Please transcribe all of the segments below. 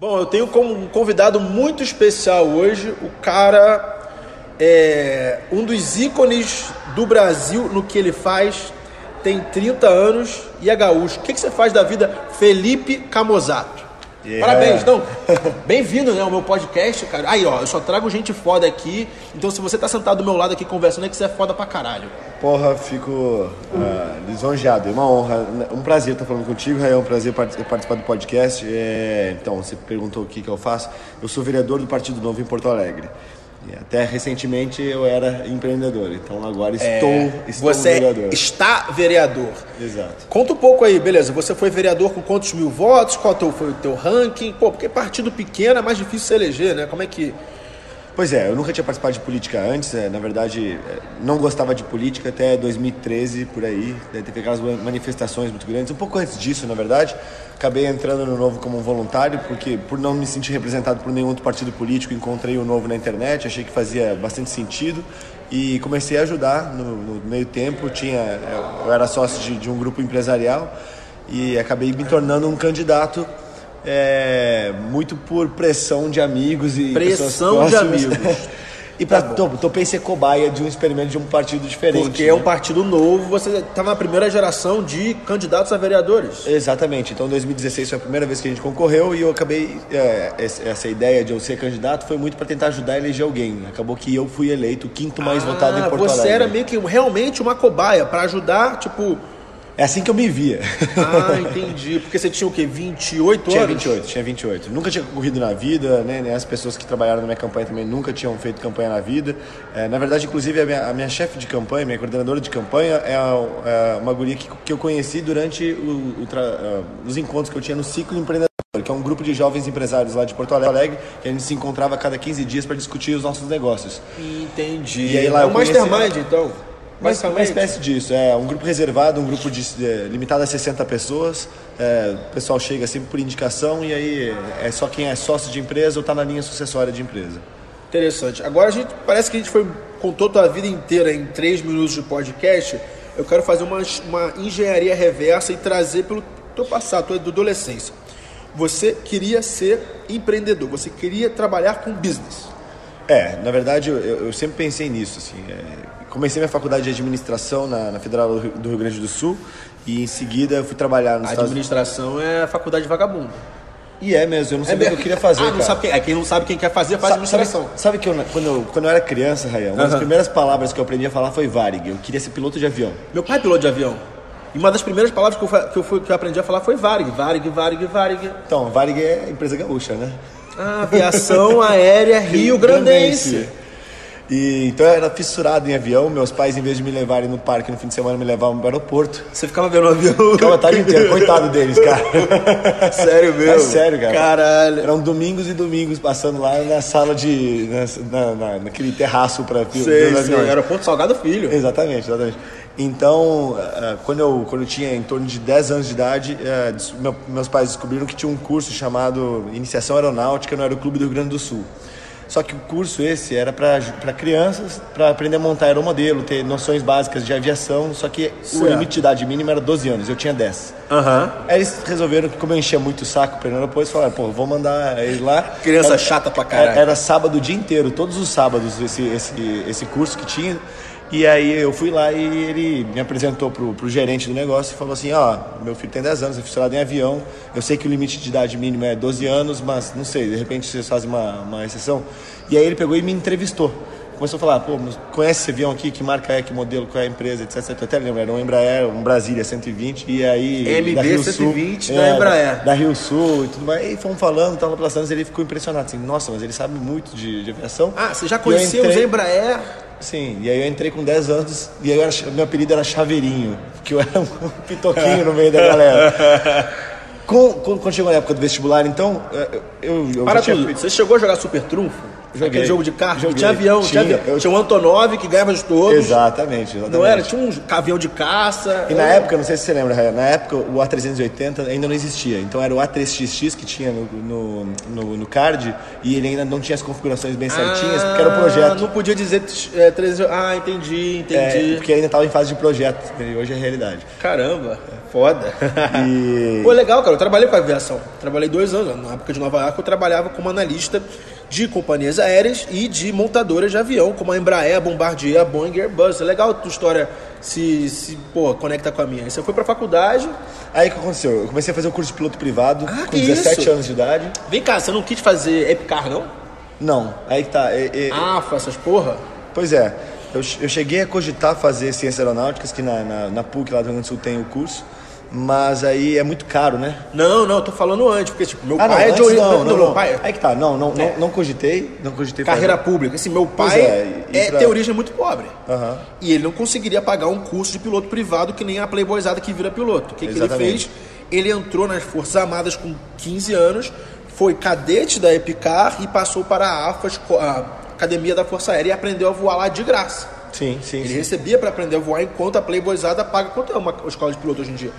Bom, eu tenho como um convidado muito especial hoje o cara, é um dos ícones do Brasil no que ele faz, tem 30 anos e é gaúcho. O que, que você faz da vida? Felipe Camozato. Yeah. Parabéns, então, bem-vindo né, ao meu podcast, cara. Aí, ó, eu só trago gente foda aqui, então se você tá sentado do meu lado aqui conversando, é que você é foda pra caralho. Porra, fico uh, lisonjeado, é uma honra, um prazer estar falando contigo, é um prazer participar do podcast. É, então, você perguntou o que, que eu faço. Eu sou vereador do Partido Novo em Porto Alegre. E até recentemente eu era empreendedor, então agora estou, é, estou você vereador. está vereador. Exato. Conta um pouco aí, beleza? Você foi vereador com quantos mil votos? Qual foi o teu ranking? Pô, porque partido pequeno é mais difícil se eleger, né? Como é que Pois é, eu nunca tinha participado de política antes, é, na verdade é, não gostava de política até 2013, por aí, teve aquelas manifestações muito grandes, um pouco antes disso, na verdade, acabei entrando no Novo como voluntário, porque por não me sentir representado por nenhum outro partido político, encontrei o Novo na internet, achei que fazia bastante sentido. E comecei a ajudar no, no meio tempo, tinha, é, eu era sócio de, de um grupo empresarial e acabei me tornando um candidato é, muito por pressão de amigos e pressão de amigos. e para tá topei ser cobaia de um experimento de um partido diferente. Porque né? é um partido novo, você estava na primeira geração de candidatos a vereadores. Exatamente. Então, 2016 foi a primeira vez que a gente concorreu e eu acabei. É, essa ideia de eu ser candidato foi muito para tentar ajudar a eleger alguém. Acabou que eu fui eleito o quinto mais ah, votado em Porto você Alegre. Você era meio que realmente uma cobaia para ajudar, tipo é assim que eu me via. Ah, entendi. Porque você tinha o quê? 28 tinha anos? Tinha 28, tinha 28. Nunca tinha corrido na vida, né? As pessoas que trabalharam na minha campanha também nunca tinham feito campanha na vida. É, na verdade, inclusive, a minha, a minha chefe de campanha, minha coordenadora de campanha, é, é uma guria que, que eu conheci durante o, o tra, uh, os encontros que eu tinha no Ciclo Empreendedor que é um grupo de jovens empresários lá de Porto Alegre, que a gente se encontrava a cada 15 dias para discutir os nossos negócios. Entendi. E aí lá é um mastermind, então? Mas uma espécie disso, é um grupo reservado, um grupo de, é, limitado a 60 pessoas. É, o pessoal chega sempre por indicação e aí é só quem é sócio de empresa ou está na linha sucessória de empresa. Interessante. Agora a gente parece que a gente foi contou tua vida inteira em três minutos de podcast. Eu quero fazer uma, uma engenharia reversa e trazer pelo teu passado, tua adolescência. Você queria ser empreendedor, você queria trabalhar com business. É, na verdade eu, eu sempre pensei nisso. Assim, é, comecei minha faculdade de administração na, na Federal do Rio Grande do Sul e em seguida eu fui trabalhar no Administração Estados... é a faculdade vagabundo. E é mesmo, eu não sabia é o que eu queria fazer. Ah, não sabe quem, é, quem não sabe quem quer fazer, faz administração. Sabe, sabe que eu, quando, eu, quando eu era criança, Rayan, uma das primeiras palavras que eu aprendi a falar foi Varig. Eu queria ser piloto de avião. Meu pai é piloto de avião. E uma das primeiras palavras que eu, que eu, fui, que eu aprendi a falar foi Varig. Varig, Varig, Varig. Então, Varig é empresa gaúcha, né? Ah, aviação aérea Rio Grandense. E, então eu era fissurado em avião. Meus pais, em vez de me levarem no parque no fim de semana, me levavam para o aeroporto. Você ficava vendo o avião? Ficava a tarde inteira. Coitado deles, cara. sério mesmo? É sério, cara. Caralho. Eram domingos e domingos passando lá na sala de. na, na, naquele terraço para sei, sei. Aeroporto Salgado Filho. Exatamente, exatamente. Então, eh, quando eu, quando eu tinha em torno de 10 anos de idade, eh, meus pais descobriram que tinha um curso chamado Iniciação Aeronáutica no Aeroclube do Rio Grande do Sul. Só que o curso esse era para crianças, para aprender a montar aeromodelo, ter noções básicas de aviação, só que certo. o limite de idade mínima era 12 anos, eu tinha 10. Uhum. Aí eles resolveram que, como eu enchia muito o saco para depois, falaram, pô, vou mandar ele lá. Criança era, chata pra caralho. Era, era sábado o dia inteiro, todos os sábados, esse, esse, esse curso que tinha. E aí eu fui lá e ele me apresentou pro, pro gerente do negócio e falou assim, ó, oh, meu filho tem 10 anos, é fissurado em avião, eu sei que o limite de idade mínima é 12 anos, mas não sei, de repente vocês fazem uma, uma exceção. E aí ele pegou e me entrevistou. Começou a falar, pô, conhece esse avião aqui, que marca é, que modelo, qual é a empresa, etc. Eu até lembro, era um Embraer, um Brasília 120, e aí... MD da Rio 120 Sul, da é, Embraer. Da, da, Rio Sul e tudo mais. E fomos falando, tava passando, ele ficou impressionado, assim, nossa, mas ele sabe muito de, de aviação. Ah, você já conheceu entrei... os Embraer? Sim, e aí eu entrei com 10 anos e aí meu apelido era Chaveirinho, porque eu era um pitoquinho no meio da galera. Com, quando, quando chegou a época do vestibular, então, é, eu, eu Para tinha tudo. feito- Você chegou a jogar Super Trunfo? Joguei. Aquele jogo de carro? Joguei. Tinha avião, tinha, Tinha. avião. Eu- Tinha um Antonov que ganhava de todos. Exatamente, exatamente. Não era? Tinha um avião de caça. E na época, não sei se você lembra, na época o A380 ainda não existia. Então era o A3XX que tinha no, no, no, no card e ele ainda não tinha as configurações bem certinhas, porque era o Ah, projeto. Não podia dizer é, 13... Ah, entendi, entendi. É, porque ainda estava em fase de projeto, e hoje é realidade. Caramba, foda. E- Pô, legal, cara. Eu trabalhei com aviação. Trabalhei dois anos. Na época de Nova York, eu trabalhava como analista de companhias aéreas e de montadoras de avião, como a Embraer, a Bombardier, a Boeing e Airbus. É legal a tua história se, se pô, conecta com a minha. Você foi pra faculdade. Aí o que aconteceu? Eu comecei a fazer o curso de piloto privado Ah, com que 17 isso? anos de idade. Vem cá, você não quis fazer Epicar, não? Não, aí que tá. é- é- AFA, essas porra? Pois é, eu, eu cheguei a cogitar fazer ciências aeronáuticas, que na, na, na PUC lá do Rio Grande do Sul tem o curso, mas aí é muito caro, né? Não, não, eu tô falando antes, porque tipo, meu Ah, não, pai é de antes origem. não, não, meu não. pai Aí que tá, não, não, É. não, não cogitei, não cogitei carreira fazer. pública. Assim, meu pai é, e- e é, pra- tem origem muito pobre. Aham. E ele não conseguiria pagar um curso de piloto privado que nem a Playboyzada que vira piloto. O que, que ele fez? Ele entrou nas Forças Armadas com 15 anos, foi cadete da Epicar e passou para a AFA, esco- a Academia da Força Aérea, e aprendeu a voar lá de graça. Sim, sim. Ele sim. recebia para aprender a voar enquanto a Playboyzada paga. Quanto é uma escola de piloto hoje em dia?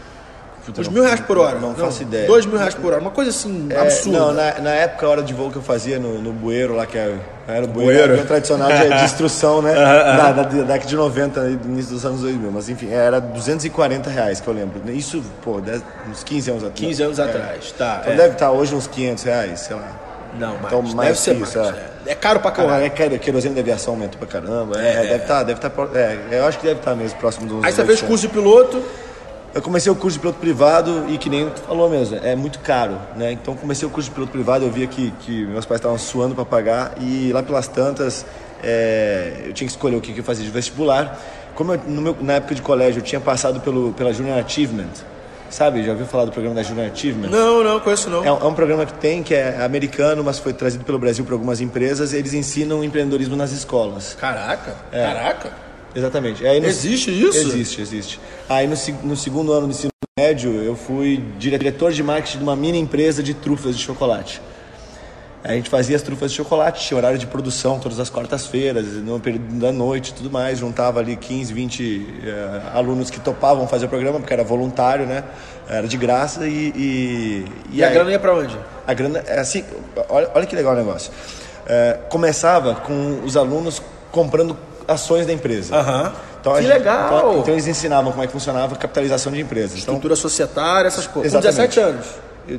Não- mil reais por hora. Não, faço ideia. Dois mil reais por hora. Uma coisa assim, É, absurda. Não, na, na época, a hora de voo que eu fazia no, no bueiro lá, que era, era o bueiro, Bueiro. tradicional de, de instrução, né? da, da, da década de 90, e do início dos anos 2000. Mas enfim, era 240 reais que eu lembro. Isso, pô, dez- uns 15 anos atrás. 15 anos É. atrás, tá. Então é. deve estar hoje uns 500 reais, sei lá. Não, mais. Então, mais deve ser isso, mais. é. É. É caro pra Porra, caralho. é quer- querosene de aviação aumentou pra caramba. É, É. deve estar, deve estar. é, eu acho que deve estar mesmo próximo dos. Aí você fez 800. curso de piloto. Eu comecei o curso de piloto privado e que nem tu falou mesmo, é muito caro, né? Então comecei o curso de piloto privado, eu via que, que meus pais estavam suando para pagar e lá pelas tantas é, eu tinha que escolher o que, que eu fazia de vestibular. Como eu, no meu- na época de colégio eu tinha passado pelo, pela Junior Achievement, sabe? Já ouviu falar do programa da Junior Achievement? Não, não, conheço não. É, um- é um programa que tem, que é americano, mas foi trazido pelo Brasil por algumas empresas. Eles ensinam empreendedorismo nas escolas. Caraca, caraca. Exatamente. Aí no- Existe isso? Existe, existe. Aí no, no segundo ano do ensino médio, eu fui diretor de marketing de uma mini empresa de trufas de chocolate. A gente fazia as trufas de chocolate, tinha horário de produção todas as quartas-feiras, no período da noite e tudo mais. Juntava ali 15, 20 eh, alunos que topavam fazer o programa, porque era voluntário, né? Era de graça e. E, E a aí- grana ia pra onde? a grana é assim, olha, olha que legal o negócio. É, começava com os alunos comprando ações da empresa. Aham. Então, Que gente- legal! Então, então eles ensinavam como é que funcionava a capitalização de empresas. Então, Estrutura societária, essas coisas. Com Exatamente. 17 anos.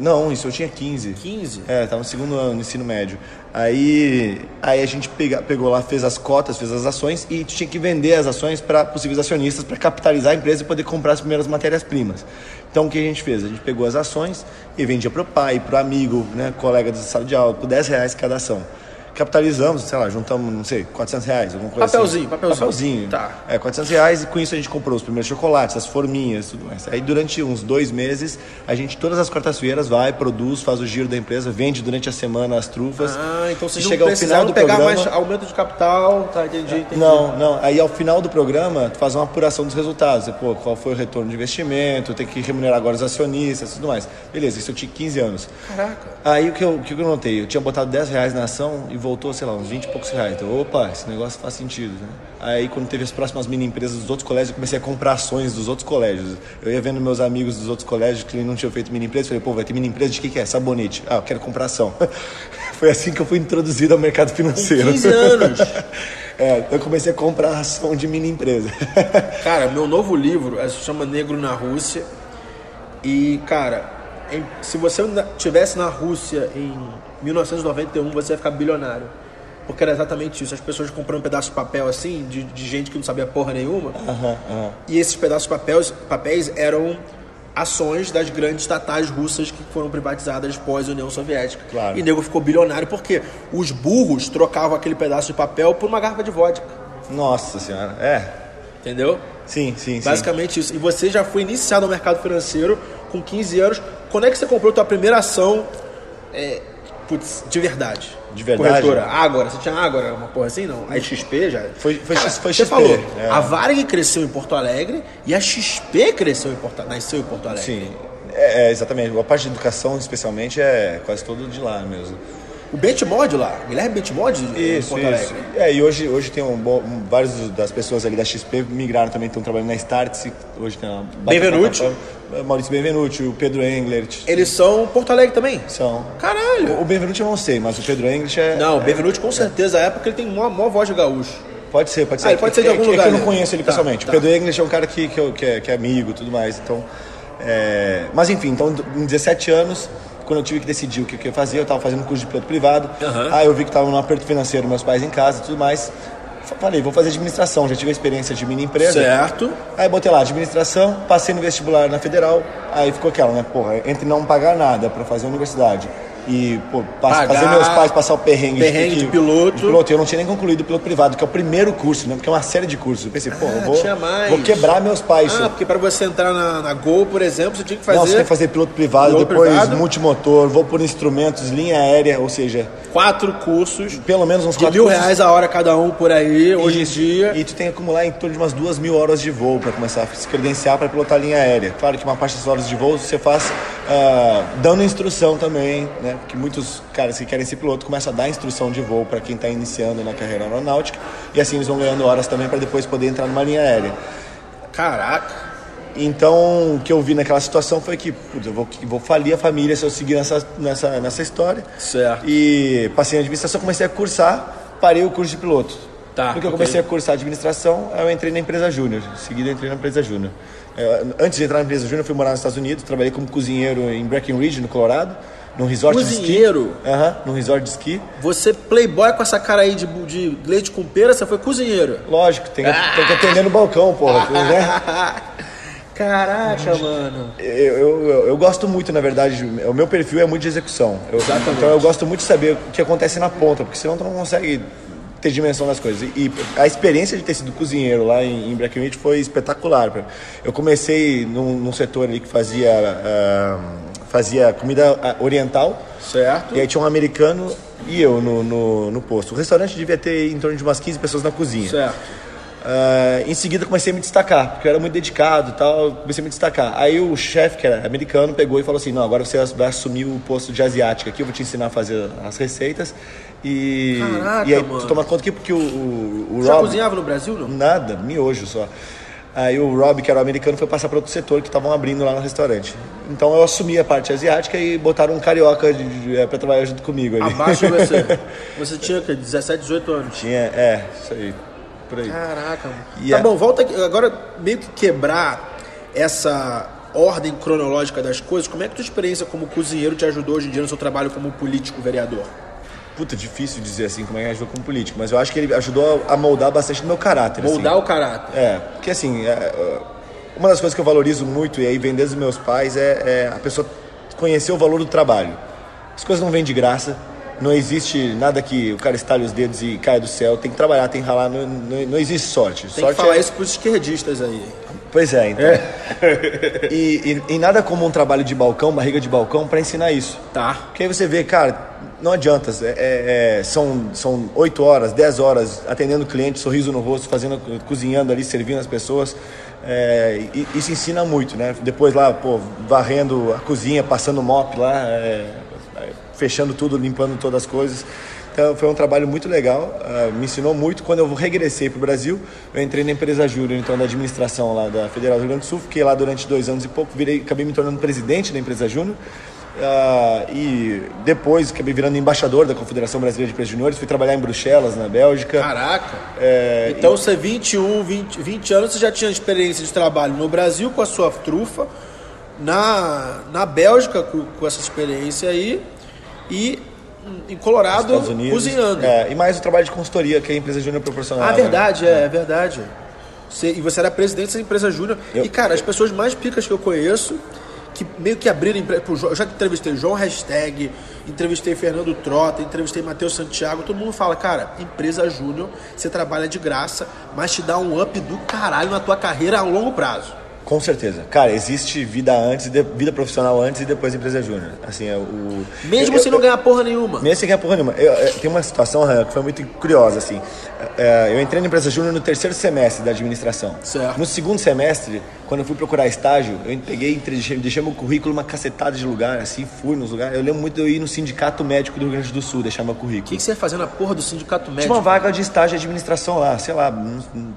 não, isso eu tinha 15. 15? É, tava no segundo ano, no ensino médio. Aí, aí a gente pega, pegou lá, fez as cotas, fez as ações e tinha que vender as ações para possíveis acionistas para capitalizar a empresa e poder comprar as primeiras matérias-primas. Então o que a gente fez? A gente pegou as ações e vendia para o pai, para o amigo, né, colega da sala de aula, por 10 reais cada ação. Capitalizamos, sei lá, juntamos, não sei, 400 reais, alguma coisa Papelzinho, assim. papelzinho. Papelzinho. Tá. É, 400 reais e com isso a gente comprou os primeiros chocolates, as forminhas, tudo mais. Aí durante uns dois meses, a gente todas as quartas-feiras vai, produz, faz o giro da empresa, vende durante a semana as trufas. Ah, então vocês não chega ao final do pegar programa, mais aumento de capital. Tá, entendi, entendi. Não, não. Aí ao final do programa, tu faz uma apuração dos resultados. Você, Pô, qual foi o retorno de investimento, tem que remunerar agora os acionistas, tudo mais. Beleza, isso eu tinha 15 anos. Caraca. Aí o que eu, o que eu notei? Eu tinha botado 10 reais na ação e voltou, sei lá, uns 20 e poucos reais. Então, opa, esse negócio faz sentido, né? Aí quando teve as próximas mini empresas dos outros colégios, eu comecei a comprar ações dos outros colégios. Eu ia vendo meus amigos dos outros colégios que não tinham feito mini empresa, falei, pô, vai ter mini empresa de que que é? Sabonete. Ah, eu quero comprar ação. Foi assim que eu fui introduzido ao mercado financeiro. 15 anos. É, eu comecei a comprar ação de mini empresa. Cara, meu novo livro é, se chama Negro na Rússia. E, cara, se você na- tivesse na Rússia em 1991, você ia ficar bilionário. Porque era exatamente isso. As pessoas comprando um pedaço de papel assim, de, de gente que não sabia porra nenhuma. Aham, aham. E esses pedaços de papéis, papéis eram ações das grandes estatais russas que foram privatizadas pós-União Soviética. Claro. E o nego ficou bilionário porque os burros trocavam aquele pedaço de papel por uma garrafa de vodka. Nossa senhora. É. Entendeu? Sim, sim, sim. Basicamente isso. E você já foi iniciado no mercado financeiro com 15 anos. Quando é que você comprou tua primeira ação é, putz, de verdade? De verdade? Corretora. Ágora. Você tinha Ágora, uma porra assim? Não. A XP já? Foi- foi X- foi Você XP, falou. é. A Varig cresceu em Porto Alegre e a XP cresceu em Porto Nasceu em Porto Alegre. Sim. É, é, exatamente. A parte de educação, especialmente, é quase todo de lá mesmo. O Benchmod lá, Guilherme Benchmod isso, isso. É, e hoje, hoje tem um, um, vários das pessoas ali da XP migraram também, estão trabalhando na Startse. Hoje tem uma Benvenuti. Maurício Benvenuti, o Pedro Englert. Eles são Porto Alegre também? São. Caralho! O, o Benvenuti eu não sei, mas o Pedro Englert é. Não, o Benvenuti com certeza, é porque ele tem uma maior voz de gaúcho. Pode ser, pode ser. Ah, pode ser de algum é, lugar. É que eu não conheço ele tá, pessoalmente. Tá. O Pedro English é um cara que, que, que, é, que é amigo e tudo mais. Então, é... Mas enfim, então em 17 anos, quando eu tive que decidir o que, eu ia fazer, eu estava fazendo curso de piloto privado. Uhum. Aí eu vi que estava num aperto financeiro, meus pais em casa e tudo mais. Falei, vou fazer administração, já tive a experiência de mini empresa. Certo. Aí botei lá administração, passei no vestibular na federal, aí ficou aquela, né? Porra, entre não pagar nada para fazer a universidade e pô, Pagar, fazer meus pais passar o perrengue, perrengue de, de, piloto. de, piloto. Eu não tinha nem concluído o piloto privado, que é o primeiro curso, né? Porque é uma série de cursos. Eu pensei, pô, ah, eu vou, vou quebrar meus pais. Ah, porque para você entrar na, na, Gol, por exemplo, você tinha que fazer. Não, você tem que fazer piloto privado, piloto depois privado. multimotor, vou por instrumentos, linha aérea, ou seja. Quatro cursos. Pelo menos uns de quatro mil cursos. reais a hora cada um por aí, hoje em dia. E tu tem que acumular em torno de umas duas mil horas de voo para começar a se credenciar para pilotar linha aérea. Claro que uma parte das horas de voo você faz uh, dando instrução também, né? Porque muitos caras que querem ser piloto começam a dar instrução de voo para quem está iniciando na carreira aeronáutica e assim eles vão ganhando horas também para depois poder entrar numa linha aérea. Caraca! Então, o que eu vi naquela situação foi que putz, eu vou, vou falir a família se eu seguir nessa, nessa, nessa história. Certo. E passei em administração, comecei a cursar, parei o curso de piloto. Tá, Porque eu comecei okay. a cursar administração, eu entrei na empresa júnior. Em seguida, entrei na empresa júnior. Antes de entrar na empresa júnior, fui morar nos Estados Unidos, trabalhei como cozinheiro em Breckenridge, no Colorado num resort cozinheiro. de esqui. Aham, uhum, num resort de esqui. Você, playboy com essa cara aí de, de leite com pera, você foi cozinheiro. Lógico, tem, ah. tem que atender no balcão, porra. né? Caraca, mano. Eu, eu, eu, gosto muito, na verdade, o meu perfil é muito de execução. Eu. Então eu gosto muito de saber o que acontece na ponta, porque senão tu não consegue ter dimensão das coisas. E a experiência de ter sido cozinheiro lá em, em Breckenridge foi espetacular. Eu comecei num, num setor ali que fazia... Uh, fazia comida oriental. Certo. E aí tinha um americano e eu no, no, no, posto. O restaurante devia ter em torno de umas 15 pessoas na cozinha. Certo. Uh, em seguida comecei a me destacar, porque eu era muito dedicado e tal, comecei a me destacar. Aí o chefe, que era americano, pegou e falou assim, não, agora você vai assumir o posto de asiática aqui, eu vou te ensinar a fazer as receitas. E, Caraca, e aí mano. tu toma conta aqui porque o, o, o Já Rob... cozinhava no Brasil, não? Nada, miojo só. Aí o Rob, que era o americano, foi passar para outro setor que estavam abrindo lá no restaurante. Então eu assumi a parte asiática e botaram um carioca é, para trabalhar junto comigo ali. Abaixo você. Você tinha que 17, 18 anos. Tinha, é, isso aí. Por aí. Caraca. Mano. E tá a- bom, volta aqui. Agora meio que quebrar essa ordem cronológica das coisas. Como é que tua experiência como cozinheiro te ajudou hoje em dia no seu trabalho como político vereador? Puta, difícil dizer assim como é que ajudou como político, mas eu acho que ele ajudou a moldar bastante do meu caráter. Moldar assim. o caráter. É, porque assim, é, é, uma das coisas que eu valorizo muito, e aí vem desde os meus pais, é, é a pessoa conhecer o valor do trabalho. As coisas não vêm de graça, não existe nada que o cara estale os dedos e caia do céu, tem que trabalhar, tem que ralar, não, não, não existe sorte. Tem sorte que falar é... isso pros esquerdistas aí. Pois é, então. e, e, e nada como um trabalho de balcão, barriga de balcão, para ensinar isso. Tá. Porque aí você vê, cara, não adianta. É, é, é, são, são 8 horas, 10 horas atendendo o cliente, sorriso no rosto, fazendo, cozinhando ali, servindo as pessoas. É, isso ensina muito, né? Depois lá, pô, varrendo a cozinha, passando mop lá, é, fechando tudo, limpando todas as coisas. Então foi um trabalho muito legal, uh, me ensinou muito. Quando eu regressei para o Brasil, eu entrei na empresa Júnior, então da administração lá da Federal do Rio Grande do Sul, fiquei lá durante dois anos e pouco, virei, acabei me tornando presidente da empresa Júnior. Uh, e depois acabei virando embaixador da Confederação Brasileira de Empresas Juniores, fui trabalhar em Bruxelas, na Bélgica. Caraca! É, então você 21, 20, 20 anos, você já tinha experiência de trabalho no Brasil com a sua trufa, na, na Bélgica com, com essa experiência aí, e em Colorado cozinhando. É, e mais o trabalho de consultoria que a empresa Júnior proporcionava. Ah, verdade, é, é verdade. Você, e você era presidente dessa empresa Júnior. Eu- E, cara, as pessoas mais picas que eu conheço, que meio que abriram empresa. Eu já entrevistei João Hashtag, entrevistei Fernando Trota, entrevistei Matheus Santiago. Todo mundo fala, cara, empresa Júnior, você trabalha de graça, mas te dá um up do caralho na tua carreira a longo prazo. Com certeza. Cara, existe vida antes, de, vida profissional antes e depois empresa júnior. Assim, é o mesmo eu, sem não ganhar porra nenhuma. Mesmo sem ganhar porra nenhuma. Eu, eu, tem uma situação que foi muito curiosa assim. É, eu entrei na empresa júnior no terceiro semestre da administração. Certo. No segundo semestre, quando eu fui procurar estágio, eu peguei, deixei, deixei meu currículo uma cacetada de lugar, assim, fui nos lugares. Eu lembro muito de eu ir no sindicato médico do Rio Grande do Sul, deixar meu currículo. O que, que, você ia fazer na porra do sindicato médico? Tinha uma vaga de estágio de administração lá, sei lá,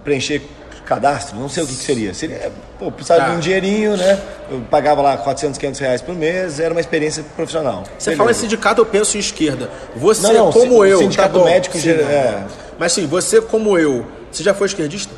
preencher cadastro, não sei o que, que seria. Seria, pô, precisava tá. de um dinheirinho, né? Eu pagava lá 400, 500 reais por mês, era uma experiência profissional. Você Beleza. fala em sindicato, eu penso em esquerda. Você, não, não, como eu. Sindicato tá médico, sim, é. Mas sim, você, como eu, você já foi esquerdista?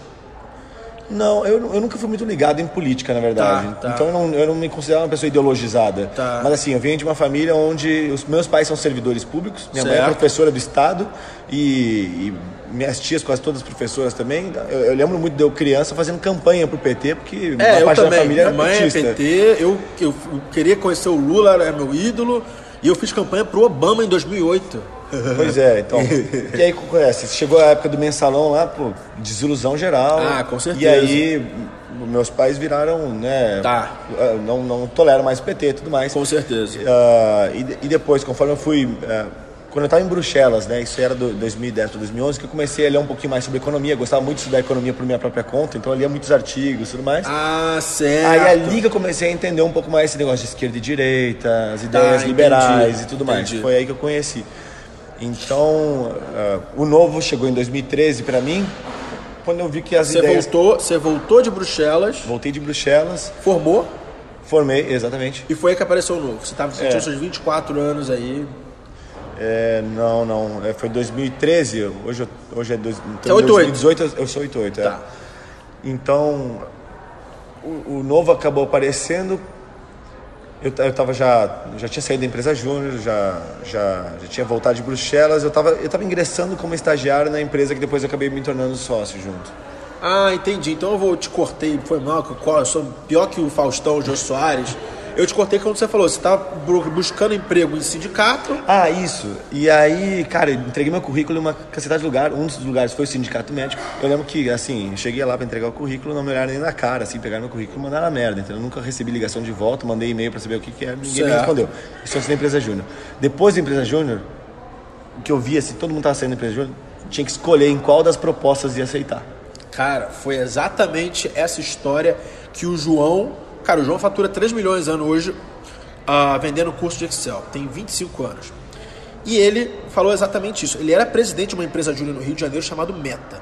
Não, eu, eu nunca fui muito ligado em política, na verdade. Tá, tá. Então eu não, eu não me considero uma pessoa ideologizada. Tá. Mas assim, eu venho de uma família onde os meus pais são servidores públicos, minha certo. mãe é professora do Estado e, e, minhas tias, quase todas professoras também. Eu, eu, lembro muito de eu criança fazendo campanha pro PT, porque é, parte também. da família era minha mãe é petista. é PT, eu, eu, eu queria conhecer o Lula, era meu ídolo, e eu fiz campanha pro Obama em 2008. Pois é, então. e aí, conhece? Chegou a época do mensalão lá, pô, desilusão geral. Ah, com certeza. E aí, meus pais viraram, né? Tá. Ah, não, não toleram mais PT e tudo mais. Com certeza. Uh, e, e, depois, conforme eu fui. Uh, quando eu estava em Bruxelas, né? Isso era do 2010 para 2011, que eu comecei a ler um pouquinho mais sobre economia. Eu gostava muito de estudar economia por minha própria conta, então eu lia muitos artigos e tudo mais. Ah, certo. Aí ali que eu comecei a entender um pouco mais esse negócio de esquerda e direita, as ideias tá, liberais entendi, e tudo mais. Entendi. Foi aí que eu conheci. Então, uh, o novo chegou em 2013 para mim, quando eu vi que as você ideias... Voltou, você voltou de Bruxelas. Voltei de Bruxelas. Formou? Formei, exatamente. E foi aí que apareceu o novo. Você estava é. seus 24 anos aí. É, não, não. É, foi 2013. Hoje, hoje é, dois, então, é 2018. Eu sou 88, é. Tá. Então, o, o novo acabou aparecendo eu, eu tava já, já tinha saído da empresa júnior, já, já, já tinha voltado de Bruxelas, eu estava eu tava ingressando como estagiário na empresa que depois eu acabei me tornando sócio junto. Ah, entendi. Então eu vou te cortei, foi mal, eu sou pior que o Faustão, o Jô Soares. Eu te cortei quando você falou, você estava buscando emprego em sindicato. Ah, isso. E aí, cara, entreguei meu currículo em uma cacetada de lugar. Um dos lugares foi o sindicato médico. Eu lembro que, assim, cheguei lá para entregar o currículo, não me olharam nem na cara, assim, pegaram meu currículo e mandaram a merda. Então eu nunca recebi ligação de volta, mandei e-mail para saber o que, que era, ninguém certo. me respondeu. Isso antes da empresa júnior. Depois da empresa júnior, o que eu via, assim, todo mundo estava saindo da empresa júnior, tinha que escolher em qual das propostas ia aceitar. Cara, foi exatamente essa história que o João Cara, o João fatura 3 milhões ano hoje uh, vendendo curso de Excel. Tem 25 anos. E ele falou exatamente isso. Ele era presidente de uma empresa júnior no Rio de Janeiro chamado Meta.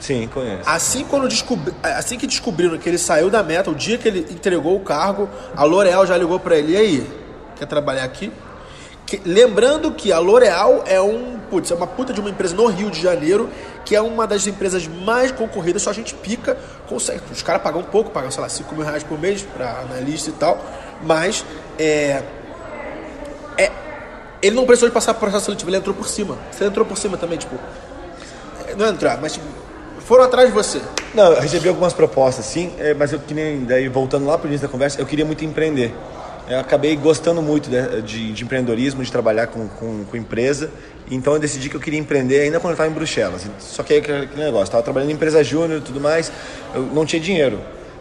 Sim, conheço. Assim, quando descobri, assim que descobriram que ele saiu da Meta, o dia que ele entregou o cargo, a L'Oréal já ligou para ele. E aí, quer trabalhar aqui? Que, lembrando que a L'Oréal é um, putz, é uma puta de uma empresa no Rio de Janeiro, que é uma das empresas mais concorridas, só a gente pica, consegue. Os caras pagam um pouco, pagam, sei lá, 5 mil reais por mês para analista e tal, mas é, é, ele não precisou de passar por processo seletivo, ele entrou por cima. Você entrou por cima também, tipo. Não entrar, mas tipo, foram atrás de você. Não, eu recebi algumas propostas, sim, é, mas eu que nem, daí voltando lá para o início da conversa, eu queria muito empreender eu acabei gostando muito de, de, de empreendedorismo, de trabalhar com, com, com, empresa. Então eu decidi que eu queria empreender ainda quando eu estava em Bruxelas. Só que aí aquele negócio, estava trabalhando em empresa júnior e tudo mais, eu não tinha dinheiro.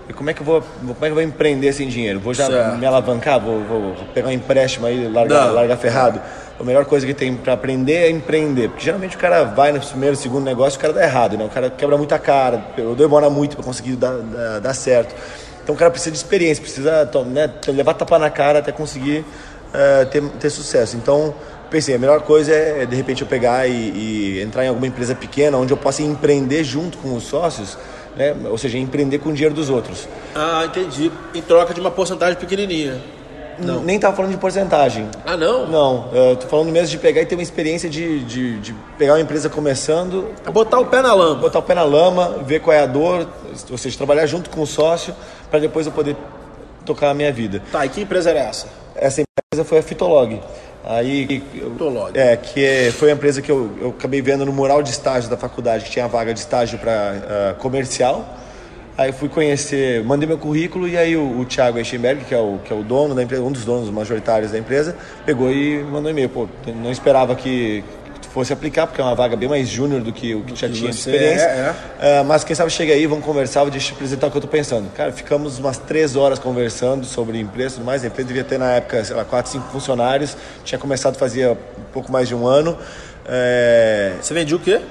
E como é que eu vou, como é que eu vou empreender sem dinheiro? Vou já certo. me alavancar? Vou, vou, pegar um empréstimo aí, largar, largar ferrado? A melhor coisa que tem para aprender é empreender. Porque geralmente o cara vai no primeiro, segundo negócio, o cara dá errado, né? O cara quebra muita cara, demora muito para conseguir dar, dar, dar certo. Então o cara precisa de experiência, precisa né, levar tapa na cara até conseguir uh, ter, ter sucesso. Então pensei, a melhor coisa é de repente eu pegar e, e, entrar em alguma empresa pequena onde eu possa empreender junto com os sócios, né? ou seja, empreender com o dinheiro dos outros. Ah, entendi. Em troca de uma porcentagem pequenininha. Não. Nem estava falando de porcentagem. Ah, não? Não. Eu tô falando mesmo de pegar e ter uma experiência de, de, de pegar uma empresa começando. Botar o pé na lama. Botar o pé na lama, ver qual é a dor, ou seja, trabalhar junto com o sócio para depois eu poder tocar a minha vida. Tá, e que empresa era essa? Essa empresa foi a Fitolog. Aí, Fitolog. É, que é, foi a empresa que eu, eu acabei vendo no mural de estágio da faculdade, que tinha vaga de estágio para uh, ah, comercial. Aí fui conhecer, mandei meu currículo e aí o, o Thiago Eichenberg, que é o, que é o dono da empresa, um dos donos majoritários da empresa, pegou e mandou um e-mail. Pô, não esperava que fosse aplicar, porque é uma vaga bem mais júnior do que o que já que tinha de experiência. é, Ah, mas quem sabe chega aí, vamos conversar, vou te apresentar o que eu tô pensando. Cara, ficamos umas três horas conversando sobre empresa e tudo mais. A empresa devia ter na época, sei lá, quatro, cinco funcionários. Tinha começado fazia um pouco mais de um ano. É, Você vendia o quê?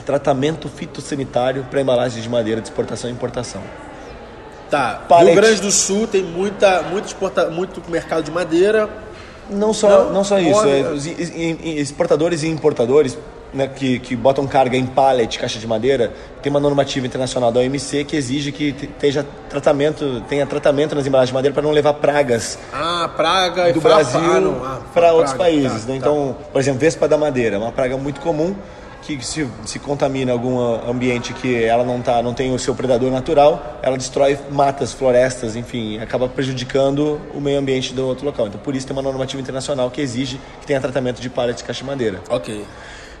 tratamento fitossanitário para embalagens de madeira de exportação e importação. Tá. Pallet. Rio Grande do Sul tem muita, muito, exporta, muito mercado de madeira. Não só, Não, não, só isso, é, os exportadores e importadores né, que, que botam carga em pallet, caixa de madeira, tem uma normativa internacional da OMC que exige que te- tenha tratamento, tenha tratamento nas embalagens de madeira para não levar pragas Ah, praga do Brasil ah, ah, para outros praga, países. tá, né? tá. Então, por exemplo, vespa da madeira, é uma praga muito comum que se, se contamina algum ambiente que ela não tá, não tem o seu predador natural, ela destrói matas, florestas, enfim, acaba prejudicando o meio ambiente do outro local. Então, por isso tem uma normativa internacional que exige que tenha tratamento de pallet de caixa de madeira. Ok.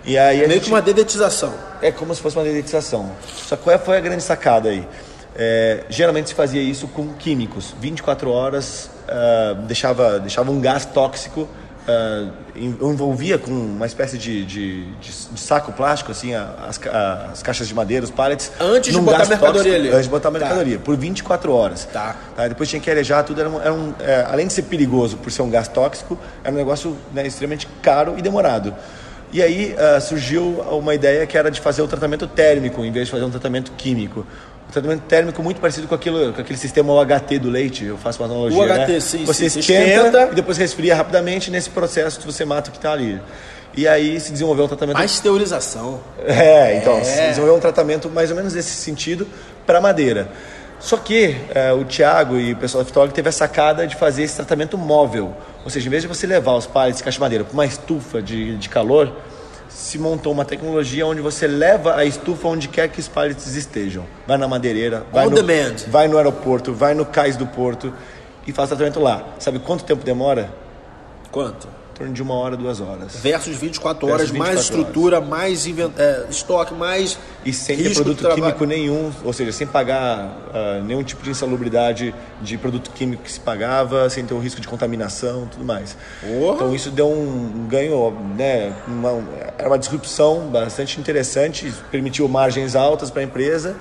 E aí a Meio gente- que uma dedetização. é como se fosse uma dedetização. Só qual foi a grande sacada aí? É, geralmente se fazia isso com químicos. 24 horas ah, deixava, deixava um gás tóxico, en- envolvia com uma espécie de, de- de- de saco plástico, assim, as, as caixas de madeira, os pallets. Antes de botar a mercadoria tóxico, ali. Antes de botar a Tá. mercadoria, por 24 horas. Tá. Depois tinha que arejar tudo. Era um, era um- é, além de ser perigoso por ser um gás tóxico, era um negócio né, extremamente caro e demorado. E aí ah, surgiu uma ideia que era de fazer o tratamento térmico em vez de fazer um tratamento químico. Tratamento térmico muito parecido com, aquilo, com aquele sistema UHT do leite, eu faço uma analogia. UHT, né? sim, Você sim. esquenta, Esquenta. e depois resfria rapidamente. Nesse processo você mata o que está ali. E aí se desenvolveu um tratamento Pasteurização. é, então, É. se desenvolveu um tratamento mais ou menos nesse sentido para madeira. Só que é, o Thiago e o pessoal da Fitog teve a sacada de fazer esse tratamento móvel. Ou seja, em vez de você levar os pallets de caixa de madeira para uma estufa de, de calor, se montou uma tecnologia onde você leva a estufa onde quer que os pallets estejam. Vai na madeireira, vai, no, vai no aeroporto, vai no cais do porto e faz tratamento lá. Sabe quanto tempo demora? Quanto? Torno de uma hora, duas horas. Versus 24 Versus horas, 24 mais horas. estrutura, mais invent... é, estoque, mais E sem ter produto químico nenhum, ou seja, sem pagar ah, nenhum tipo de insalubridade de produto químico que se pagava, sem ter o risco de contaminação tudo mais. Porra. Então isso deu um ganho, né, uma, era uma disrupção bastante interessante, permitiu margens altas para a empresa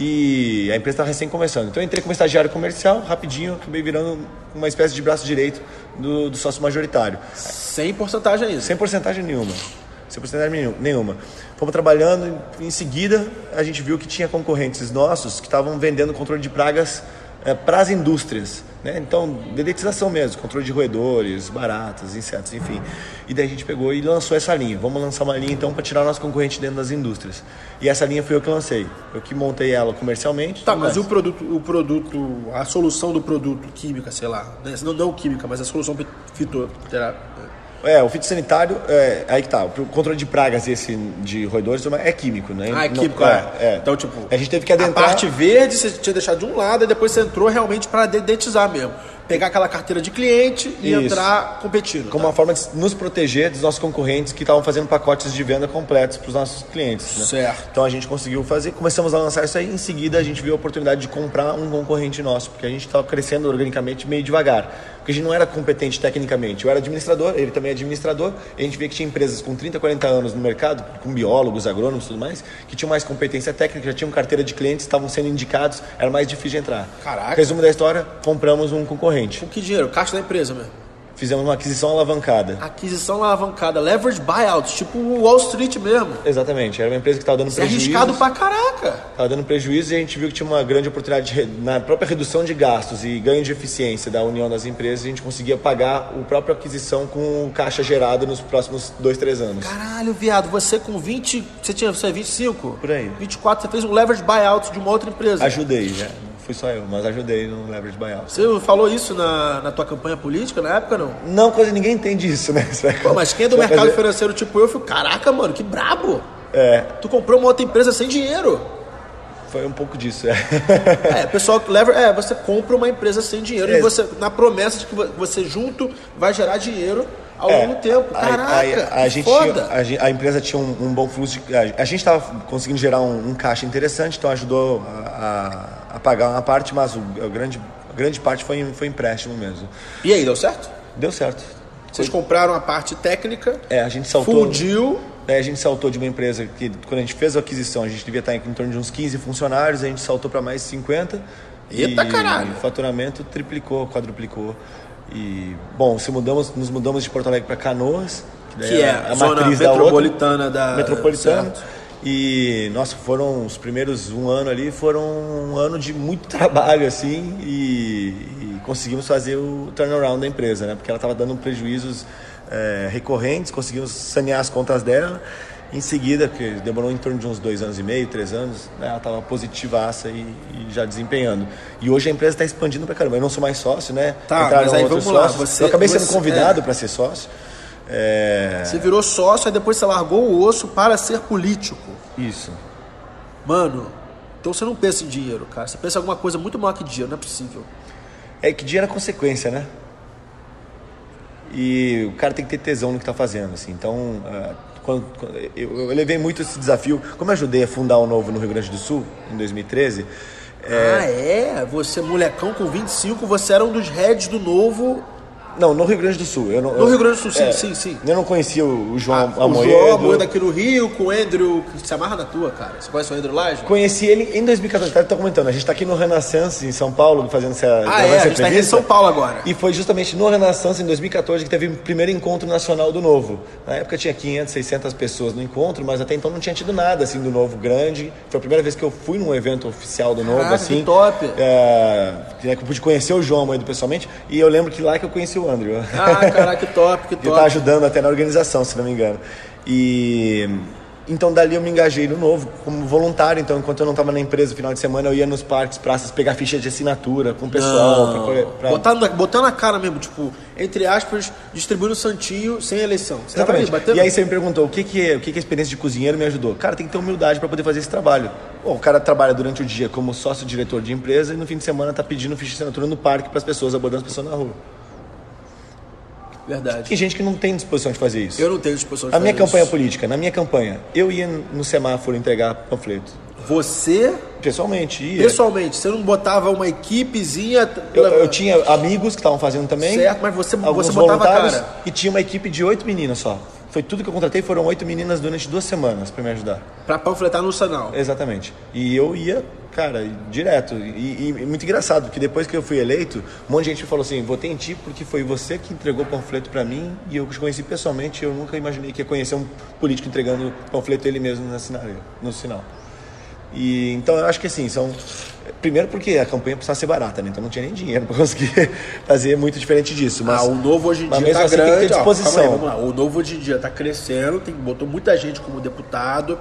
e a empresa estava recém começando. Então eu entrei como estagiário comercial, rapidinho, acabei virando uma espécie de braço direito do, do sócio majoritário. Sem porcentagem ainda. Sem porcentagem nenhuma. Sem porcentagem nenhum- nenhuma. Fomos trabalhando, em seguida a gente viu que tinha concorrentes nossos que estavam vendendo controle de pragas para as indústrias. Né? Então, dedetização mesmo, controle de roedores, baratas, insetos, enfim. E daí a gente pegou e lançou essa linha. Vamos lançar uma linha então para tirar o nosso concorrente dentro das indústrias. E essa linha foi eu que lancei. Eu que montei ela comercialmente. Tá, mas mais. o produto, o produto, a solução do produto química, sei lá, né? não, não química, mas a solução fitoterápica. É, o fitossanitário, é, aí que tá. O controle de pragas esse de roedores é químico, né? Ah, é Não- químico, é, é. é. Então, tipo, A gente teve que A adentrar... parte verde você tinha deixado de um lado e depois você entrou realmente para dedetizar mesmo. Pegar aquela carteira de cliente e Isso. entrar competindo. como tá? uma forma de nos proteger dos nossos concorrentes que estavam fazendo pacotes de venda completos para os nossos clientes. né? Certo. Então a gente conseguiu fazer, começamos a lançar isso aí. Em seguida a gente viu a oportunidade de comprar um concorrente nosso, porque a gente estava crescendo organicamente meio devagar. Porque a gente não era competente tecnicamente. Eu era administrador, ele também é administrador. E a gente via que tinha empresas com 30, 40 anos no mercado, com biólogos, agrônomos e tudo mais, que tinham mais competência técnica, já tinham carteira de clientes, estavam sendo indicados, era mais difícil de entrar. Caraca. Resumo da história: compramos um concorrente. Com que dinheiro? Caixa da empresa mesmo. Fizemos uma aquisição alavancada. Aquisição alavancada, leverage buyouts, tipo Wall Street mesmo. Exatamente, era uma empresa que estava dando Isso é prejuízo. arriscado pra caraca. Estava dando prejuízo e a gente viu que tinha uma grande oportunidade de na própria redução de gastos e ganho de eficiência da união das empresas. A gente conseguia pagar o próprio aquisição com caixa gerado nos próximos dois, três anos. Caralho, viado, você com 20. Você tinha você é 25? Por aí. 24, você fez um leverage buyout de uma outra empresa. Ajudei, né? Fui só eu, mas ajudei no leverage buyout. Você falou isso na, na tua campanha política na época, não? Não, quase ninguém entende isso, né? Pô, mas quem é do vai mercado fazer- financeiro tipo eu, eu fico, caraca, mano, que brabo. É, Tu comprou uma outra empresa sem dinheiro. foi um pouco disso, é. É, pessoal que leva, é, você compra uma empresa sem dinheiro É. e você, na promessa de que vo- você junto vai gerar dinheiro ao É, longo do tempo. Caraca, aí a, gente foda. tinha- a, a empresa tinha um, um bom fluxo de. A, a gente estava conseguindo gerar um, um caixa interessante, então ajudou a, a- pagar uma parte, mas o, a, grande, a grande parte foi, foi empréstimo mesmo. E aí, deu certo? Deu certo. Vocês compraram a parte técnica, É, a gente saltou. fundiu. É, a gente saltou de uma empresa que, quando a gente fez a aquisição, a gente devia estar em, em torno de uns 15 funcionários, a gente saltou para mais de 50. Eita, e caralho! o faturamento triplicou, quadruplicou. E, bom, se mudamos, nos mudamos de Porto Alegre para Canoas, daí Que é a a zona matriz da outra. metropolitana da. metropolitano. certo. E, nossa, foram os primeiros um ano ali, foram um ano de muito trabalho, assim, e, e conseguimos fazer o turnaround da empresa, né? Porque ela estava dando prejuízos eh, recorrentes, conseguimos sanear as contas dela. Em seguida, que demorou em torno de uns dois anos e meio, três anos, né? ela estava positivaça e, e já desempenhando. E hoje a empresa está expandindo pra caramba. Eu não sou mais sócio, né? Tá, Entraram mas aí vamos lá, sócios. você- Eu acabei sendo você- convidado é. para ser sócio. É, Você virou sócio, aí depois você largou o osso para ser político. Isso. Mano, então você não pensa em dinheiro, cara. Você pensa em alguma coisa muito maior que dinheiro, não é possível. É que dinheiro é consequência, né? E o cara tem que ter tesão no que está fazendo, assim. Então, ah, quando, eu, eu levei muito esse desafio. Como eu ajudei a fundar o Novo no Rio Grande do Sul, em 2013, Ah, é? Você, molecão com 25, você era um dos heads do novo. Não, no Rio Grande do Sul. Eu não, No eu- Rio Grande do Sul, sim, é, sim, sim. Eu não conhecia o, o João Ah, o Amoedo. João Amoedo aqui no Rio, com o Andrew. que Se amarra na tua, cara. Você conhece o Andrew Laje? Conheci ele em 2014, tá, tô comentando. A gente está aqui no Renaissance, em São Paulo, fazendo essa, Ah, é? A essa gente tá aqui em. São Paulo agora. E foi justamente no Renaissance, em 2014, que teve o primeiro encontro nacional do Novo. Na época tinha 500, 600 pessoas no encontro, mas até então não tinha tido nada assim do Novo grande. Foi a primeira vez que eu fui num evento oficial do Novo, Caraca, assim. que top. É, que eu pude conhecer o João Moedo pessoalmente. E eu lembro que lá que eu conheci o Andrew. Ah, caraca, que top, que Ele tá top. ajudando até na organização, se não me engano. E então dali eu me engajei no novo como voluntário. Então, enquanto eu não estava na empresa no final de semana, eu ia nos parques, praças, pegar ficha de assinatura com o pessoal. pra pra- Botando, na- cara mesmo, tipo, entre aspas, distribuindo santinho sem eleição. Você ali Exatamente. E aí você me perguntou o que que, é, o que que a experiência de cozinheiro me ajudou. Cara, tem que ter humildade para poder fazer esse trabalho. Pô, o cara trabalha durante o dia como sócio-diretor de empresa e no fim de semana tá pedindo ficha de assinatura no parque para as pessoas, abordando as pessoas na rua. Verdade. Tem gente que não tem disposição de fazer isso. Eu não tenho disposição de A minha fazer campanha isso. política, na minha campanha, eu ia no semáforo entregar panfleto. Você, Pessoalmente, ia. pessoalmente, você não botava uma equipezinha. Eu, eu tinha amigos que estavam fazendo também. Certo, mas você- alguns você botava a voluntários, cara. E tinha uma equipe de oito meninas só. Foi tudo que eu contratei, foram oito meninas durante duas semanas para me ajudar. Pra panfletar no sanal. Exatamente. E eu ia, cara, direto. E, e muito engraçado, porque depois que eu fui eleito, um monte de gente falou assim: votei em ti porque foi você que entregou o panfleto para mim e eu te conheci pessoalmente. Eu nunca imaginei que ia conhecer um político entregando panfleto ele mesmo na sinal, no sinal. E então eu acho que assim, são. Primeiro porque a campanha precisava ser barata, né? Então não tinha nem dinheiro para conseguir fazer muito diferente disso. Mas ah, o novo hoje em dia mesmo tá assim grande. tem que ter ó, aí, disposição. vamos lá. O novo hoje em dia tá crescendo, tem, botou muita gente como deputado,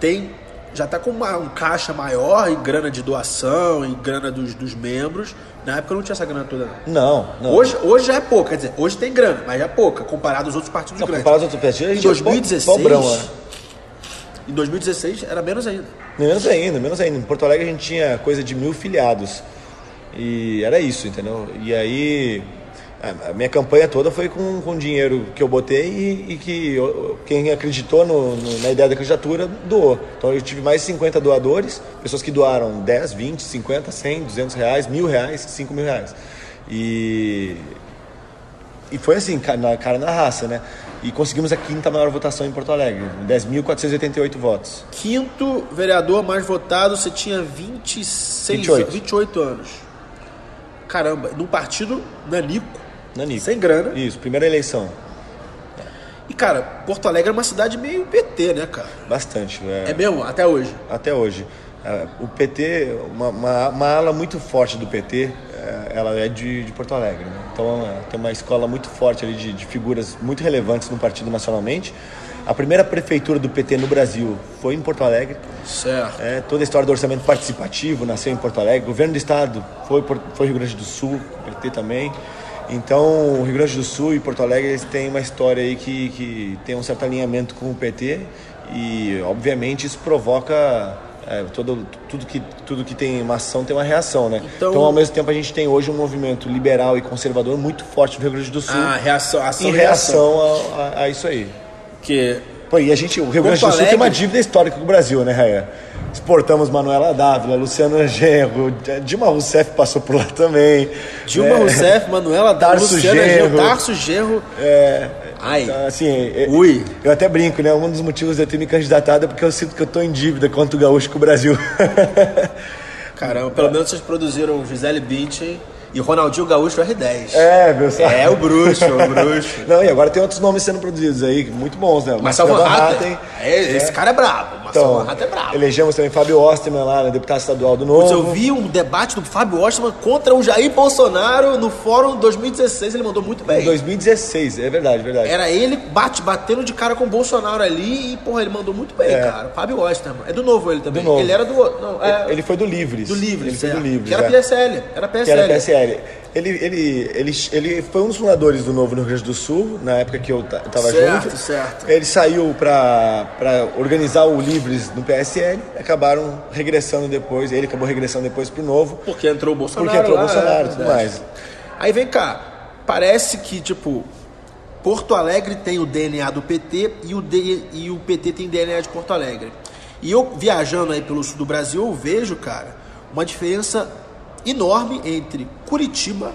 tem. Já tá com uma- um caixa maior em grana de doação, em grana dos, dos membros. Na época não tinha essa grana toda. não. não. Hoje, hoje já é pouca, quer dizer, hoje tem grana, mas já é pouca, comparado aos outros partidos não, grandes. comparado aos outros partidos, a Em é po- 2016, pobrão, né? Em 2016 era menos ainda. Menos ainda, menos ainda. Em Porto Alegre a gente tinha coisa de mil filiados. E era isso, entendeu? E aí a- minha campanha toda foi com, com dinheiro que eu botei e, e que eu- quem acreditou no- no- na ideia da candidatura doou. Então eu tive mais de 50 doadores, pessoas que doaram 10, 20, 50, 100, 200 reais, mil reais, 5 mil reais. E, e foi assim, na cara na raça, né? E conseguimos a quinta maior votação em Porto Alegre, 10.488 votos. Quinto vereador mais votado, você tinha 26, 28. 28 anos. Caramba, num partido nanico, Nanico. sem grana. Isso, primeira eleição. E, cara, Porto Alegre é uma cidade meio PT, né, cara? Bastante. é, É mesmo? Até hoje. Até hoje. É, O PT, uma, uma, uma ala muito forte do PT, é, ela é de, de Porto Alegre. né? Então é, tem uma escola muito forte ali de, de figuras muito relevantes no partido nacionalmente. A primeira prefeitura do PT no Brasil foi em Porto Alegre. Certo. É, toda a história do orçamento participativo nasceu em Porto Alegre. O governo do estado foi, foi Rio Grande do Sul, PT também. Então, o Rio Grande do Sul e Porto Alegre eles têm uma história aí que, que tem um certo alinhamento com o PT e, obviamente, isso provoca é, todo, tudo, que, tudo que tem uma ação tem uma reação, né? Então- Então, ao mesmo tempo, a gente tem hoje um movimento liberal e conservador muito forte no Rio Grande do Sul Ah, reação, ação em reação. reação a, a- a isso aí. Que Pô, e a gente, o Rio Grande do Sul tem uma dívida histórica com o Brasil, né, Raia? Exportamos Manuela Dávila, Luciano Genro, Dilma Rousseff passou por lá também. Dilma é, Rousseff, Manuela Dávila, Luciano Genro, Tarso Genro. É, Ai. Então, assim, Ui. Eu até brinco, né? Um dos motivos de eu ter me candidatado é porque eu sinto que eu tô em dívida contra o gaúcho com o Brasil. Caramba, pelo menos vocês produziram Gisele Bündchen e Ronaldinho Gaúcho R10. É, meu É, o bruxo, o bruxo. Não, e agora tem outros nomes sendo produzidos aí, muito bons, né? Marcelo Van Hatten. É, esse é. cara é brabo. Então, Van Hatten é brabo. Elegemos também Fábio Osterman lá, né, deputado estadual do Novo. Mas eu vi um debate do Fábio Osterman contra o Jair Bolsonaro no fórum 2016, ele mandou muito bem. Em 2016, é verdade, verdade. Era ele bate, batendo de cara com o Bolsonaro ali e, porra, ele mandou muito bem, é. cara. Fábio Osterman. É do Novo ele também. Do novo. Ele era do... Não, é... Ele foi do Livres. Do Livres, Ele foi do Livres, Que era PSL. Era PSL. Que era PSL. Ele, ele, ele, ele foi um dos fundadores do Novo no Rio Grande do Sul, na época que eu estava junto. Certo, certo. Ele saiu para organizar o Livres no PSL, acabaram regressando depois, ele acabou regressando depois para o Novo. Porque entrou o Bolsonaro. Porque entrou o Bolsonaro e é, tudo mais. Aí vem cá, parece que, tipo, Porto Alegre tem o DNA do PT e o, D, e o PT tem DNA de Porto Alegre. E eu, viajando aí pelo sul do Brasil, eu vejo, cara, uma diferença enorme entre Curitiba,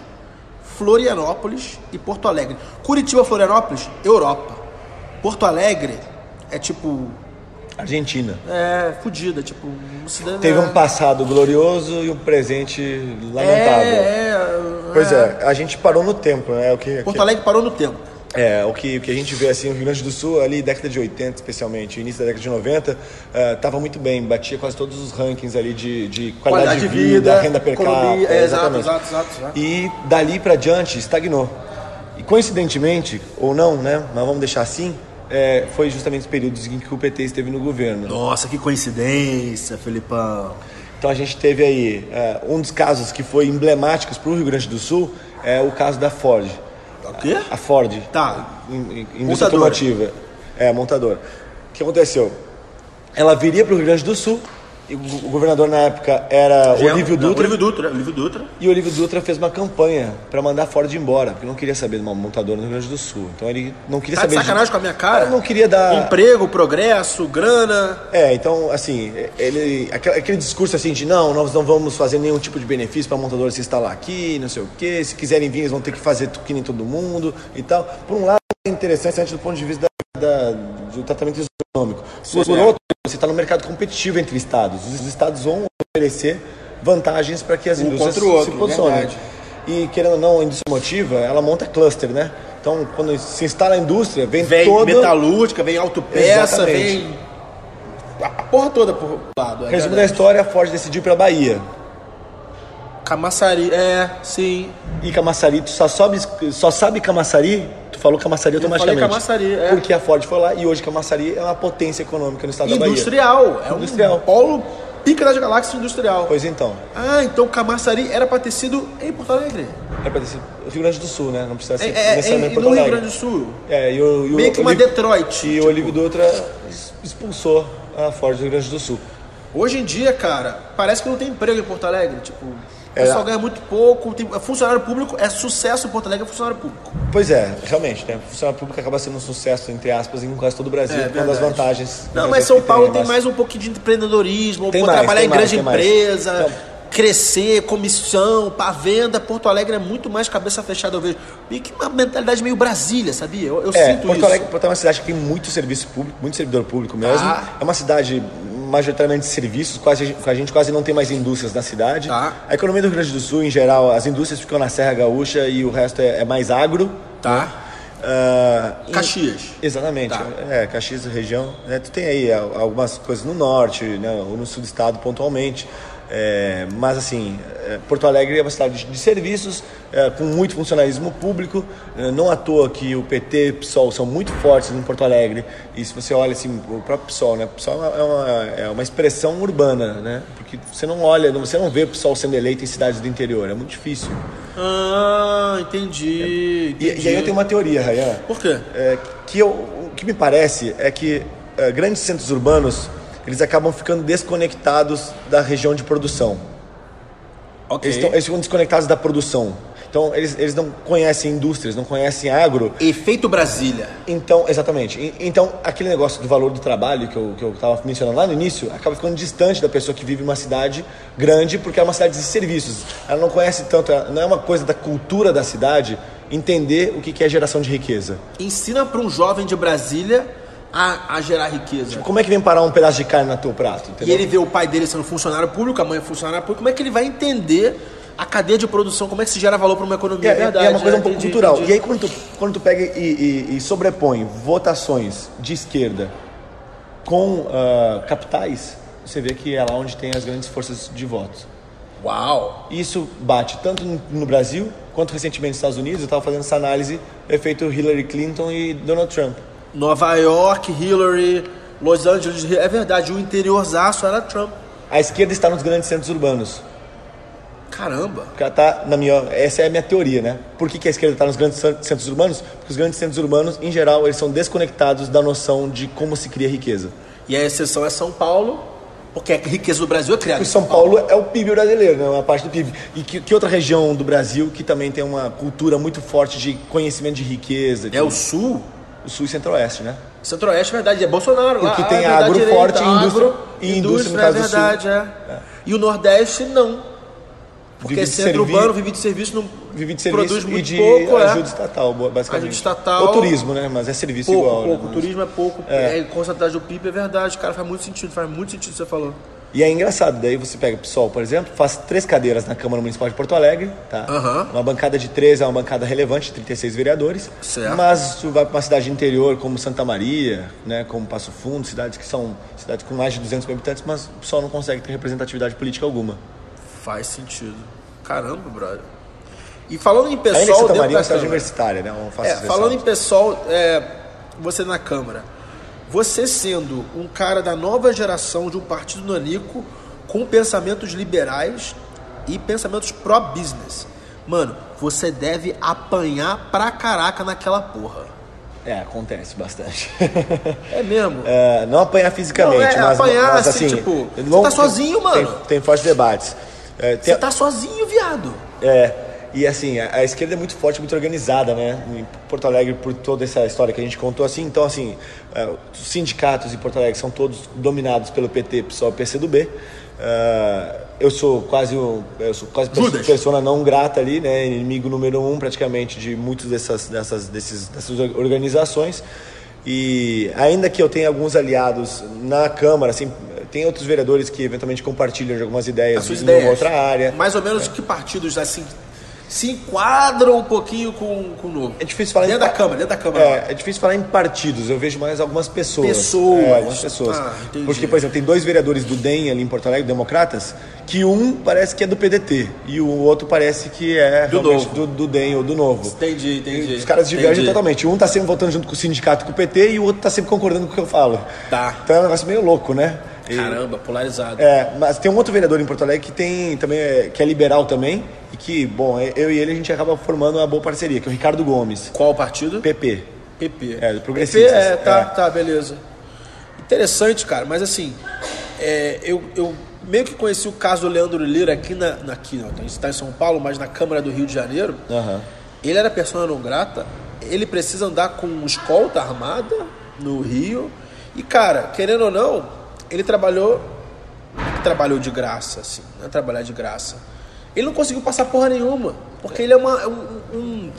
Florianópolis e Porto Alegre. Curitiba, Florianópolis, Europa. Porto Alegre é tipo. Argentina. É, fodida, tipo. Teve um passado glorioso e um presente lamentável. É, é, pois é, a gente parou no tempo, né? O que, Porto Alegre parou no tempo. É, o que, o que a gente vê assim no Rio Grande do Sul, ali década de 80 especialmente, início da década de 90, estava uh, muito bem, batia quase todos os rankings ali de, de qualidade, qualidade de vida, vida, renda per capita. É. Exato, exato, exato, E dali para diante estagnou. E coincidentemente, ou não, né, mas vamos deixar assim, é, foi justamente os períodos em que o PT esteve no governo. Nossa, que coincidência, Felipão. Então a gente teve aí, uh, um dos casos que foi emblemáticos para o Rio Grande do Sul é o caso da Ford. O quê? A Ford. Tá. Indústria automotiva. É, montadora. O que aconteceu? Ela viria para o Rio Grande do Sul o governador na época era Gel, Olívio Dutra. Olívio Dutra, Olívio Dutra. E o Olívio Dutra fez uma campanha para mandar Ford embora, porque não queria saber de uma montadora no Rio Grande do Sul. Então ele não queria tá saber. De sacanagem de... com a minha cara? não queria dar. Emprego, progresso, grana. É, então, assim, ele. Aquele, aquele discurso assim de não, nós não vamos fazer nenhum tipo de benefício para a montadora se instalar aqui, não sei o quê. Se quiserem vir, eles vão ter que fazer que nem todo mundo e tal. Por um lado, é interessante do ponto de vista da, da, do tratamento econômico. Por, por outro, você está no mercado competitivo entre estados. Os estados vão oferecer vantagens para que as um indústrias outro, se posicionem. E querendo ou não, a indústria motiva, ela monta cluster, né? Então, quando se instala a indústria, vem, vem toda... metalúrgica, vem autopeça, vem a porra toda por lado. É Resumo da história, a Ford decidiu para Bahia. Camaçari, é, sim. E Camaçari, tu só, sobe, só sabe Camaçari falou Camaçari automaticamente. Eu falei Camaçari, é. Porque a Ford foi lá e hoje Camaçari é uma potência econômica no estado industrial, da Bahia. É industrial. Um polo pica das galáxias industrial. Pois então. Ah, então Camaçari era para ter sido em Porto Alegre. Era para ter sido Rio Grande do Sul, né? Não precisa ser é, é, necessariamente em, Porto Alegre. no Rio Grande do Sul. É, e o, e Meio que uma Detroit. E tipo... o Olívio Dutra expulsou a Ford do Rio Grande do Sul. Hoje em dia, cara, parece que não tem emprego em Porto Alegre. Tipo, o pessoal é. ganha muito pouco. Tem, funcionário público é sucesso em Porto Alegre, é funcionário público. Pois é, realmente, né? Funcionário público acaba sendo um sucesso, entre aspas, em quase todo o Brasil, é, uma das vantagens. Não, mas São Paulo tem, mais um pouquinho de empreendedorismo, tem mais, trabalhar em mais, grande empresa. Então, crescer, comissão, para venda. Porto Alegre é muito mais cabeça fechada, eu vejo. E que uma mentalidade meio Brasília, sabia? Eu, eu é, sinto Porto isso. Alegre é uma cidade que tem muito serviço público, muito servidor público mesmo. Ah. É uma cidade majoritariamente serviços, quase, a gente quase não tem mais indústrias na cidade. Tá. A economia do Rio Grande do Sul, em geral, as indústrias ficam na Serra Gaúcha e o resto é, é mais agro. Tá. Uh, Caxias. E, exatamente. Tá. É, Caxias, região. Né, tu tem aí algumas coisas no norte, né, ou no sul do estado pontualmente. É, mas assim, é, Porto Alegre é uma cidade de, serviços, é, com muito funcionalismo público. É, não à toa que o PT e o PSOL são muito fortes em Porto Alegre. E se você olha assim, o próprio PSOL, né? O PSOL é uma, é uma expressão urbana, né? Porque você não olha, você não vê o PSOL sendo eleito em cidades do interior, é muito difícil. Ah, entendi. entendi. E, e, aí eu tenho uma teoria, Rayan. Por quê? É, que eu, o que me parece é que grandes centros urbanos eles acabam ficando desconectados da região de produção. Okay. Eles, estão, eles ficam desconectados da produção. Então, eles, eles não conhecem indústrias, não conhecem agro. Efeito Brasília. Então, exatamente. Então, aquele negócio do valor do trabalho que eu, que eu mencionando lá no início, acaba ficando distante da pessoa que vive numa cidade grande, porque é uma cidade de serviços. Ela não conhece tanto, não é uma coisa da cultura da cidade entender o que é geração de riqueza. Ensina para um jovem de Brasília a, a gerar riqueza. Como é que vem parar um pedaço de carne no teu prato? E Entendeu? ele vê o pai dele sendo funcionário público, a mãe é funcionária pública, como é que ele vai entender a cadeia de produção, como é que se gera valor para uma economia? É, é uma coisa né? um pouco Entendi, cultural. entendi. E aí, quando tu, quando tu pega e, e- e sobrepõe votações de esquerda com ah, capitais, você vê que é lá onde tem as grandes forças de voto. Uau! Isso bate tanto no, no Brasil quanto recentemente nos Estados Unidos. Eu estava fazendo essa análise efeito Hillary Clinton e Donald Trump. Nova York, Hillary, Los Angeles, é verdade, o interiorzaço era Trump. A esquerda está nos grandes centros urbanos. Caramba! Porque ela tá na minha, essa é a minha teoria, né? Por que, que a esquerda está nos grandes cen- centros urbanos? Porque os grandes centros urbanos, em geral, eles são desconectados da noção de como se cria riqueza. E a exceção é São Paulo, porque a riqueza do Brasil é criada. Porque São Paulo é o PIB brasileiro, né? Uma parte do PIB. E que, que outra região do Brasil que também tem uma cultura muito forte de conhecimento de riqueza? É o Sul, o Sul e Centro-Oeste, né? Centro-Oeste, é verdade, é Bolsonaro lá. Porque ah, tem é verdade, agro direita, forte e indústria- agro, e indústria, no é caso do Sul. verdade, é. E o Nordeste, não. Porque Vive centro servir- urbano, vive de serviço, não Vive de serviço produz e muito de pouco, é. ajuda estatal, basicamente. Ajuda estatal. Ou turismo, né? Mas é serviço Pouco, igual. né? pouco. Mas- Turismo é pouco. É. concentragem do PIB é verdade, cara. Faz muito sentido, faz muito sentido o que você falou. E é engraçado, daí você pega o PSOL, por exemplo, faz três cadeiras na Câmara Municipal de Porto Alegre, tá? Aham. Uma bancada de 13 é uma bancada relevante, 36 vereadores. Certo. Mas tu vai para uma cidade interior como Santa Maria, né, como Passo Fundo, cidades que são cidades com mais de 200 mil habitantes, mas o PSOL não consegue ter representatividade política alguma. Faz sentido. Caramba, brother. E falando em Ainda pessoal Santa dentro Maria é uma cidade universitária, né? É, falando em pessoal, é, você na Câmara, você sendo um cara da nova geração de um partido nanico com pensamentos liberais e pensamentos pró-business, mano, você deve apanhar pra caraca naquela porra. É, acontece bastante. É mesmo? É, não apanhar fisicamente, Não, é, mas, apanhar, mas assim, assim, tipo, você longo- tá sozinho, mano. Tem, tem fortes debates. É, tem- Você tá sozinho, viado. É, e assim, a, a esquerda é muito forte, muito organizada, né? Em Porto Alegre, por toda essa história que a gente contou, assim, então, assim, é, os sindicatos em Porto Alegre são todos dominados pelo PT, e PCdoB. É, eu sou quase um, eu sou quase Judas. persona não grata ali, né? Inimigo número um, praticamente, de muitas dessas, dessas, desses, dessas organizações. E ainda que eu tenha alguns aliados na Câmara, assim, tem outros vereadores que eventualmente compartilham de algumas ideias As suas em ideias. outra área. Mais ou menos que partidos assim se enquadram um pouquinho com, com o novo. É difícil falar dentro em da Câmara, dentro da Câmara. É, é difícil falar em partidos, eu vejo mais algumas pessoas. Pessoas. É, algumas pessoas. Ah. Porque, por exemplo, tem dois vereadores do DEM ali em Porto Alegre, democratas, que um parece que é do PDT e o outro parece que é Do Novo. do, do DEM ou do Novo. Entendi, entendi. Os caras divergem Entendi. totalmente. Um tá sempre votando junto com o sindicato, com o PT, e o outro tá sempre concordando com o que eu falo. Tá. Então é um negócio meio louco, né? Caramba, polarizado. é, mas tem um outro vereador em Porto Alegre que tem também é, que é liberal também e que, bom, é- eu e ele a gente acaba formando uma boa parceria, que é o Ricardo Gomes, Qual o partido? PP. PP. É, do Progressistas. PP, é, tá, É. tá, beleza. Interessante, cara, mas assim, é, eu, eu meio que conheci o caso do Leandro Lira aqui na. na aqui, não, a gente está em São Paulo, mas na Câmara do Rio de Janeiro. Aham. Ele era persona não grata, ele precisa andar com escolta armada no Rio. E, cara, querendo ou não, ele trabalhou. é Trabalhou de graça, assim, não é trabalhar de graça. Ele não conseguiu passar porra nenhuma. Porque ele é uma, é um, um,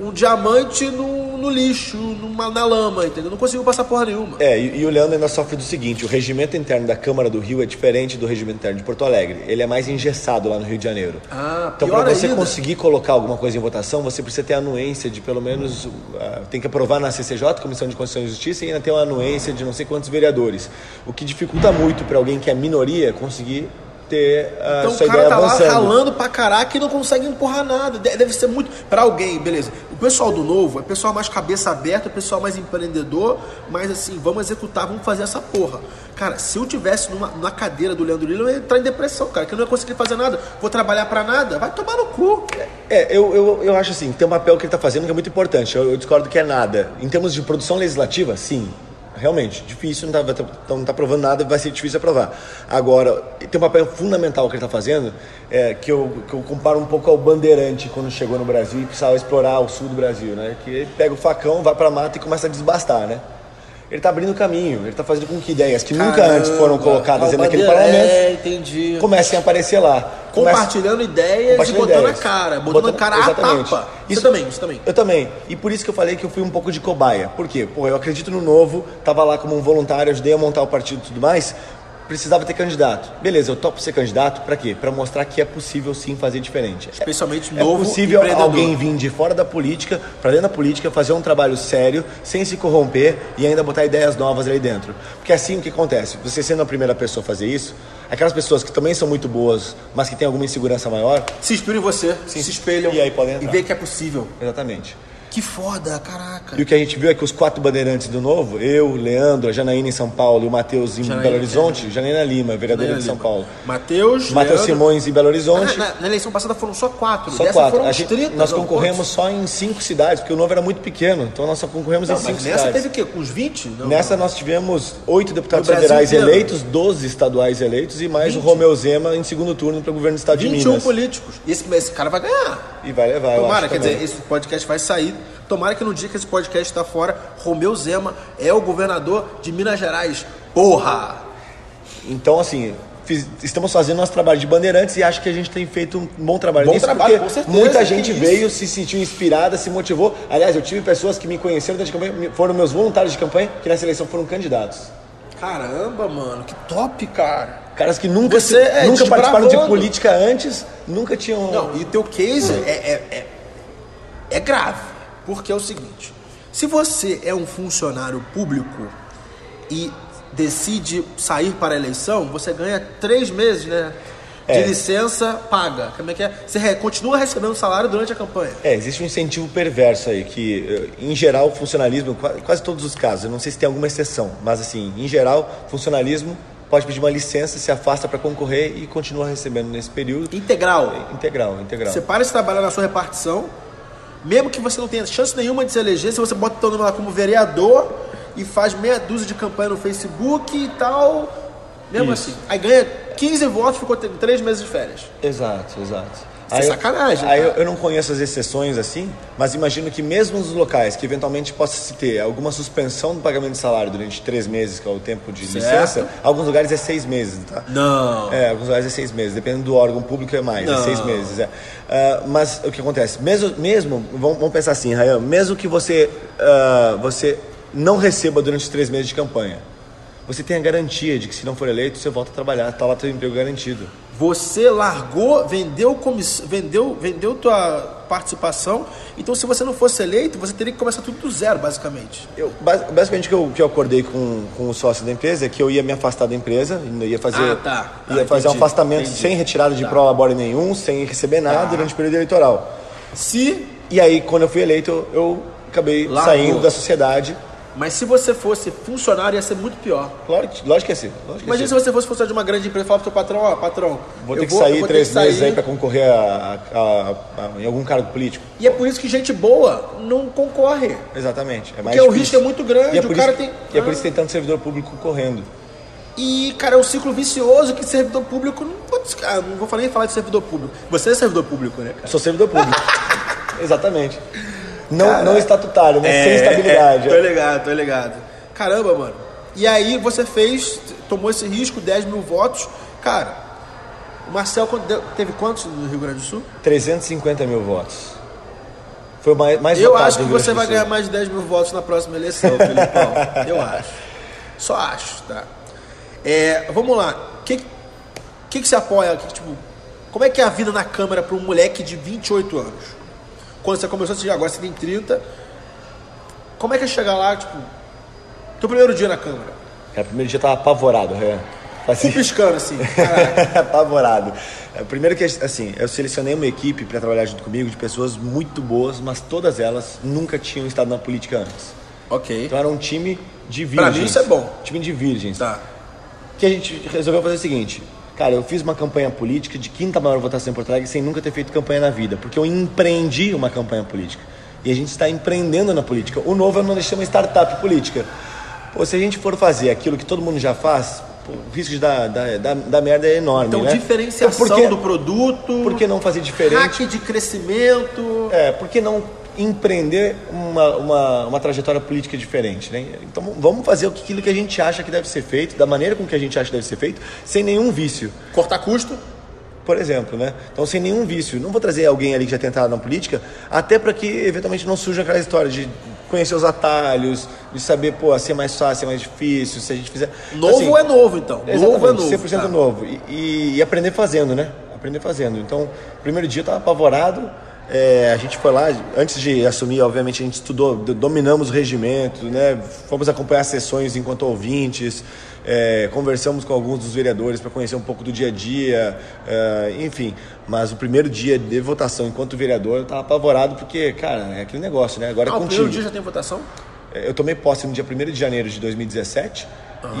um diamante no, no lixo, numa, na lama, entendeu? Não conseguiu passar porra nenhuma. É, e, e o Leandro ainda sofre do seguinte: o regimento interno da Câmara do Rio é diferente do regimento interno de Porto Alegre. Ele é mais engessado lá no Rio de Janeiro. Ah, então, para você ainda. conseguir colocar alguma coisa em votação, você precisa ter a anuência de pelo menos. ah, tem que aprovar na CCJ, Comissão de Constituição e Justiça, e ainda ter uma anuência de não sei quantos vereadores. O que dificulta muito para alguém que é minoria conseguir ter a Então sua o cara ideia tá lá avançando. ralando pra caraca e não consegue empurrar nada. De- Deve ser muito. Pra alguém, beleza. O pessoal do novo é pessoal mais cabeça aberta, é pessoal mais empreendedor, mas assim, vamos executar, vamos fazer essa porra. Cara, se eu tivesse numa, na cadeira do Leandro Lila, eu ia entrar em depressão, cara, que eu não ia conseguir fazer nada. Vou trabalhar pra nada, vai tomar no cu. É, eu, eu, eu acho assim, tem um papel que ele está fazendo que é muito importante. Eu, eu discordo que é nada. Em termos de produção legislativa, sim. Realmente, difícil, não está não tá provando nada, vai ser difícil aprovar. Agora, tem um papel fundamental que ele está fazendo, é, que, eu, que eu comparo um pouco ao Bandeirante quando chegou no Brasil e precisava explorar o sul do Brasil, né? Que ele pega o facão, vai para a mata e começa a desbastar, né? Ele está abrindo caminho, ele está fazendo com que ideias que Caramba, nunca antes foram colocadas naquele parlamento é, entendi. comecem a aparecer lá. Compartilhando ideias compartilhando e botando ideias. a cara, botando, botando a cara exatamente. a tapa. Isso, também, isso também. Eu também. E por isso que eu falei que eu fui um pouco de cobaia. Por quê? Pô, eu acredito no novo, estava lá como um voluntário, ajudei a montar o partido e tudo mais, precisava ter candidato. Beleza, eu topo ser candidato para quê? Para mostrar que é possível sim fazer diferente. Especialmente é, novo É possível alguém vir de fora da política, para dentro da política, fazer um trabalho sério, sem se corromper e ainda botar ideias novas ali dentro. Porque é assim o que acontece, você sendo a primeira pessoa a fazer isso, aquelas pessoas que também são muito boas, mas que têm alguma insegurança maior, se inspiram em você, sim, se espelham e aí podem entrar. e vê que é possível. Exatamente. Que foda, caraca. E o que a gente viu é que os quatro bandeirantes do Novo, eu, Leandro, a Janaína em São Paulo e o Matheus em Janaína, Belo Horizonte, é. Janaína Lima, vereadora de São Lima. Paulo. Matheus, Matheus Simões em Belo Horizonte. Na, na, na, eleição passada foram só quatro. Só Dessa quatro. Gente, 30, nós concorremos só em cinco cidades, porque o Novo era muito pequeno. Então nós só concorremos não, em cinco nessa cidades. Nessa teve o quê? Com uns 20? Não, nessa não. nós tivemos oito deputados federais eleitos, 12 estaduais eleitos e mais 20. o Romeu Zema em segundo turno para o governo do estado de Minas. 21 políticos. E esse, esse cara vai ganhar. E vai levar. Tomara, quer também. dizer, esse podcast vai sair Tomara que no dia que esse podcast está fora, Romeu Zema é o governador de Minas Gerais. Porra! Então, assim, fiz, estamos fazendo nosso trabalho de bandeirantes e acho que a gente tem feito um bom trabalho bom nisso, trabalho, porque certeza, muita gente veio, se sentiu inspirada, se motivou. Aliás, eu tive pessoas que me conheceram durante a campanha, foram meus voluntários de campanha, que nessa eleição foram candidatos. Caramba, mano, que top, cara. Caras que nunca, Você é nunca participaram de política antes, nunca tinham. Não, e teu case é, é, é, é grave. Porque é o seguinte: se você é um funcionário público e decide sair para a eleição, você ganha três meses, né? De é. licença paga. Como é que é? Você re, continua recebendo salário durante a campanha. É, existe um incentivo perverso aí, que eh, em geral o funcionalismo, quase todos os casos, eu não sei se tem alguma exceção, mas assim, em geral, funcionalismo pode pedir uma licença, se afasta para concorrer e continua recebendo nesse período. Integral. É, integral, integral. Você para de trabalhar na sua repartição, mesmo que você não tenha chance nenhuma de se eleger, se você bota o seu nome lá como vereador e faz meia dúzia de campanha no Facebook e tal, mesmo Isso. assim. Aí ganha 15 votos, ficou três meses de férias. Exato, exato. Isso é sacanagem. Aí eu, eu, não conheço as exceções assim, mas imagino que mesmo nos locais que eventualmente possa se ter alguma suspensão do pagamento de salário durante três meses, que é o tempo de certo. licença, alguns lugares é seis meses, tá? Não. É, alguns lugares é seis meses, dependendo do órgão público é mais, é não. é seis meses. É. Uh, mas o que acontece? Mesmo, mesmo vamos, vamos pensar assim, Rayan, mesmo que você, uh, você não receba durante três meses de campanha, você tem a garantia de que se não for eleito, você volta a trabalhar, está lá teu emprego garantido. Você largou, vendeu, vendeu, vendeu tua participação. Então, se você não fosse eleito, você teria que começar tudo do zero, basicamente. Eu, basicamente, o que eu, que eu acordei com, com o sócio da empresa é que eu ia me afastar da empresa, ia fazer, ah, tá, tá, ia fazer entendi, um afastamento entendi. sem retirada de tá. prolabore nenhum, sem receber nada tá. durante o período eleitoral. Se... E aí, quando eu fui eleito, eu acabei Largou. saindo da sociedade mas se você fosse funcionário, ia ser muito pior. Claro, lógico que é assim. Imagina se você fosse funcionário de uma grande empresa e falar pro seu patrão, ó, patrão, vou ter que vou, sair três meses aí para concorrer a, a, a, em algum cargo político. E é por isso que gente boa não concorre. Exatamente. É mais Porque difícil. o risco é muito grande, é o cara isso, tem... E é por isso que tem tanto servidor público correndo. E, cara, é um ciclo vicioso que servidor público não pode. Ah, não vou nem falar de servidor público. Você é servidor público, né, cara? Sou servidor público. Exatamente. Não, Cara, não estatutário, né? É, Sem estabilidade. É, tô ligado, tô ligado. Caramba, mano. E aí você fez, tomou esse risco, 10 mil votos. Cara, o Marcel teve quantos no Rio Grande do Sul? 350 mil votos. Foi mais, mais Eu acho que você vai ganhar mais de 10 mil votos na próxima eleição, Felipão. Eu acho. Só acho, tá? É, vamos lá. O que, que, que você apoia? Que, tipo, como é que é a vida na Câmara para um moleque de 28 anos? Quando você começou a chegar, agora você tem 30. Como é que é chegar lá, tipo, teu primeiro dia na Câmara? É, o primeiro dia eu tava apavorado, né? Assim, piscando assim. apavorado. É, primeiro que, assim, eu selecionei uma equipe para trabalhar junto comigo de pessoas muito boas, mas todas elas nunca tinham estado na política antes. Ok. Então era um time de virgens. Pra mim isso é bom. Time de virgens. Tá. Que a gente resolveu fazer o seguinte. Cara, eu fiz uma campanha política de quinta maior votação em Porto Alegre sem nunca ter feito campanha na vida, porque eu empreendi uma campanha política. E a gente está empreendendo na política. O novo é uma startup política. Pô, se a gente for fazer aquilo que todo mundo já faz, pô, o risco de dar, dar, dar, dar merda é enorme, Então, né? diferenciação Então, que- do produto, Por que não fazer diferente? hack de crescimento. É, por que não empreender uma, uma, uma trajetória política diferente, né? Então vamos fazer aquilo que a gente acha que deve ser feito, da maneira com que a gente acha que deve ser feito, sem nenhum vício. Cortar custo. Por exemplo, né? Então, sem nenhum vício. Não vou trazer alguém ali que já tem entrado na política, até para que eventualmente não surja aquela história de conhecer os atalhos, de saber, pô, se é mais fácil, se é mais difícil, se a gente fizer. Novo Assim, é novo, então. Novo é novo. 100% tá. novo. E, e- e aprender fazendo, né? Aprender fazendo. Então, primeiro dia eu estava apavorado. É, a gente foi lá, antes de assumir, obviamente, a gente estudou, do- dominamos o regimento, né? Fomos acompanhar sessões enquanto ouvintes, é, conversamos com alguns dos vereadores para conhecer um pouco do dia a dia, é, enfim. Mas o primeiro dia de votação enquanto vereador, eu estava apavorado porque, cara, é aquele negócio, né? Agora Ah, é o contigo. primeiro dia já tem votação? Eu tomei posse no dia 1 de janeiro de 2017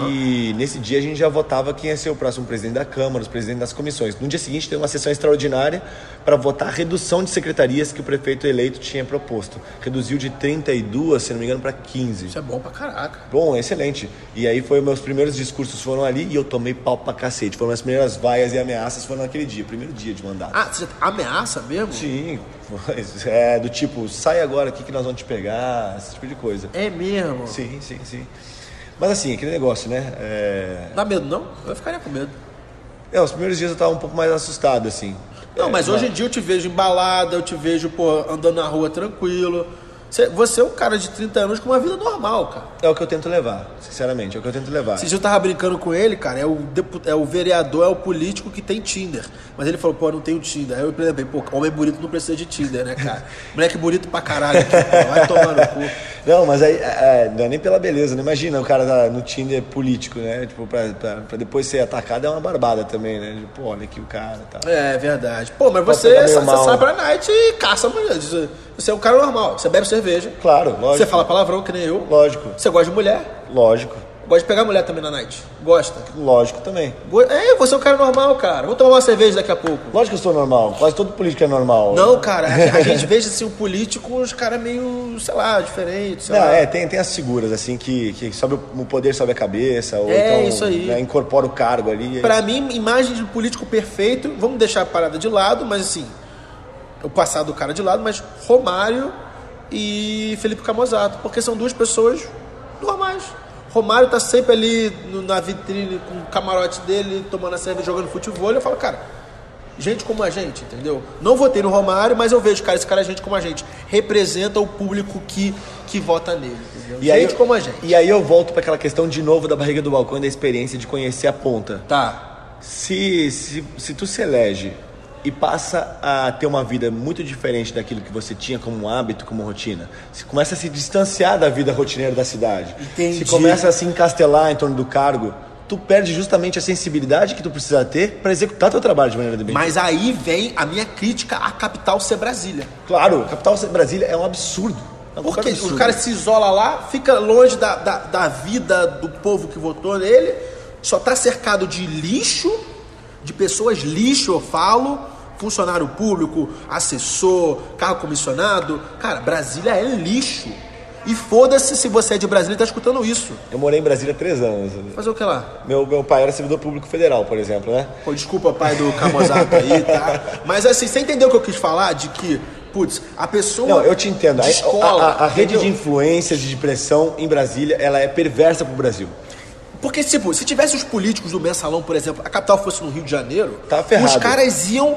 e nesse dia a gente já votava quem ia ser o próximo presidente da Câmara, os presidentes das comissões. No dia seguinte teve uma sessão extraordinária para votar a redução de secretarias que o prefeito eleito tinha proposto. Reduziu de 32, se não me engano, para 15. Isso é bom pra caraca. Bom, excelente. E aí foi meus primeiros discursos foram ali e eu tomei pau pra cacete. Foram as primeiras vaias e ameaças foram naquele dia, primeiro dia de mandato. Ah, você ameaça mesmo? Sim, é do tipo, sai agora aqui que nós vamos te pegar, esse tipo de coisa. É mesmo? Sim, sim, sim. Mas assim, aquele negócio, né? É... Dá medo, não? Eu ficaria com medo. é, os primeiros dias eu tava um pouco mais assustado, assim. Não, É, mas hoje em dia eu te vejo em balada, eu te vejo, pô, andando na rua tranquilo. Você, você é um cara de 30 anos com uma vida normal, cara. É o que eu tento levar, sinceramente, é o que eu tento levar. Dias eu tava brincando com ele, cara, é o, é o vereador, é o político que tem Tinder. Mas ele falou, pô, eu não tenho Tinder. Aí eu lembrei, pô, homem bonito não precisa de Tinder, né, cara? Moleque bonito pra caralho, aqui, pô, vai tomar no cu. Não, mas aí, é, é, não é nem pela beleza, não imagina o cara tá no Tinder político, né? Tipo, pra, pra, pra depois ser atacado é uma barbada também, né? Tipo, olha aqui o cara e tal. É verdade. Pô, mas Pode você, meio sa- você sai pra night e caça a mulher. Você é um cara normal, você bebe cerveja. Claro, lógico. Você fala palavrão que nem eu. Lógico, Você gosta de mulher. lógico, Gosta de pegar mulher também na night. Gosta. lógico também. Go- É, você é um cara normal, cara. Vamos tomar uma cerveja daqui a pouco. Lógico que eu sou normal, quase todo político é normal. Não, cara, a, a gente veja assim, o político, os caras meio, sei lá, diferentes. Não, lá. é, tem, tem as figuras, assim, que, que sobe o poder sobe a cabeça, ou É, então isso aí. né, incorpora o cargo ali. Pra mim, imagem de político perfeito, vamos deixar a parada de lado, mas assim, o passado do cara de lado, mas Romário e Felipe Camozato, porque são duas pessoas normais. Romário tá sempre ali no- na vitrine com o camarote dele, tomando a cerveja, jogando futebol. Eu falo, cara, gente como a gente, entendeu? Não votei no Romário, mas eu vejo, cara, esse cara é gente como a gente. Representa o público que, que vota nele, entendeu? E aí, gente como a gente. E aí eu volto para aquela questão de novo da barriga do balcão e da experiência de conhecer a ponta. Tá. Se, se, se tu se elege e passa a ter uma vida muito diferente daquilo que você tinha como hábito, como rotina, se começa a se distanciar da vida rotineira da cidade, Entendi. se começa a se encastelar em torno do cargo, tu perde justamente a sensibilidade que tu precisa ter para executar teu trabalho de maneira bem. Mas aí vem a minha crítica à capital ser Brasília. Claro, a capital Brasília é um absurdo. É um Porque absurdo. o cara se isola lá, fica longe da, da, da vida do povo que votou nele, só tá cercado de lixo, de pessoas lixo, eu falo, funcionário público, assessor, carro comissionado. Cara, Brasília é lixo. E foda-se se você é de Brasília e tá escutando isso. Eu morei em Brasília há três anos. Fazer o que lá? Meu, meu pai era servidor público federal, por exemplo, né? Pô, desculpa, pai do Camozato aí, tá? Mas assim, você entendeu o que eu quis falar? De que, putz, a pessoa. Não, eu te entendo. A, de escola, a- a- a rede de influências e de pressão em Brasília, ela é perversa pro Brasil. Porque, tipo, se tivesse os políticos do mensalão, por exemplo, a capital fosse no Rio de Janeiro, Tá os caras iam.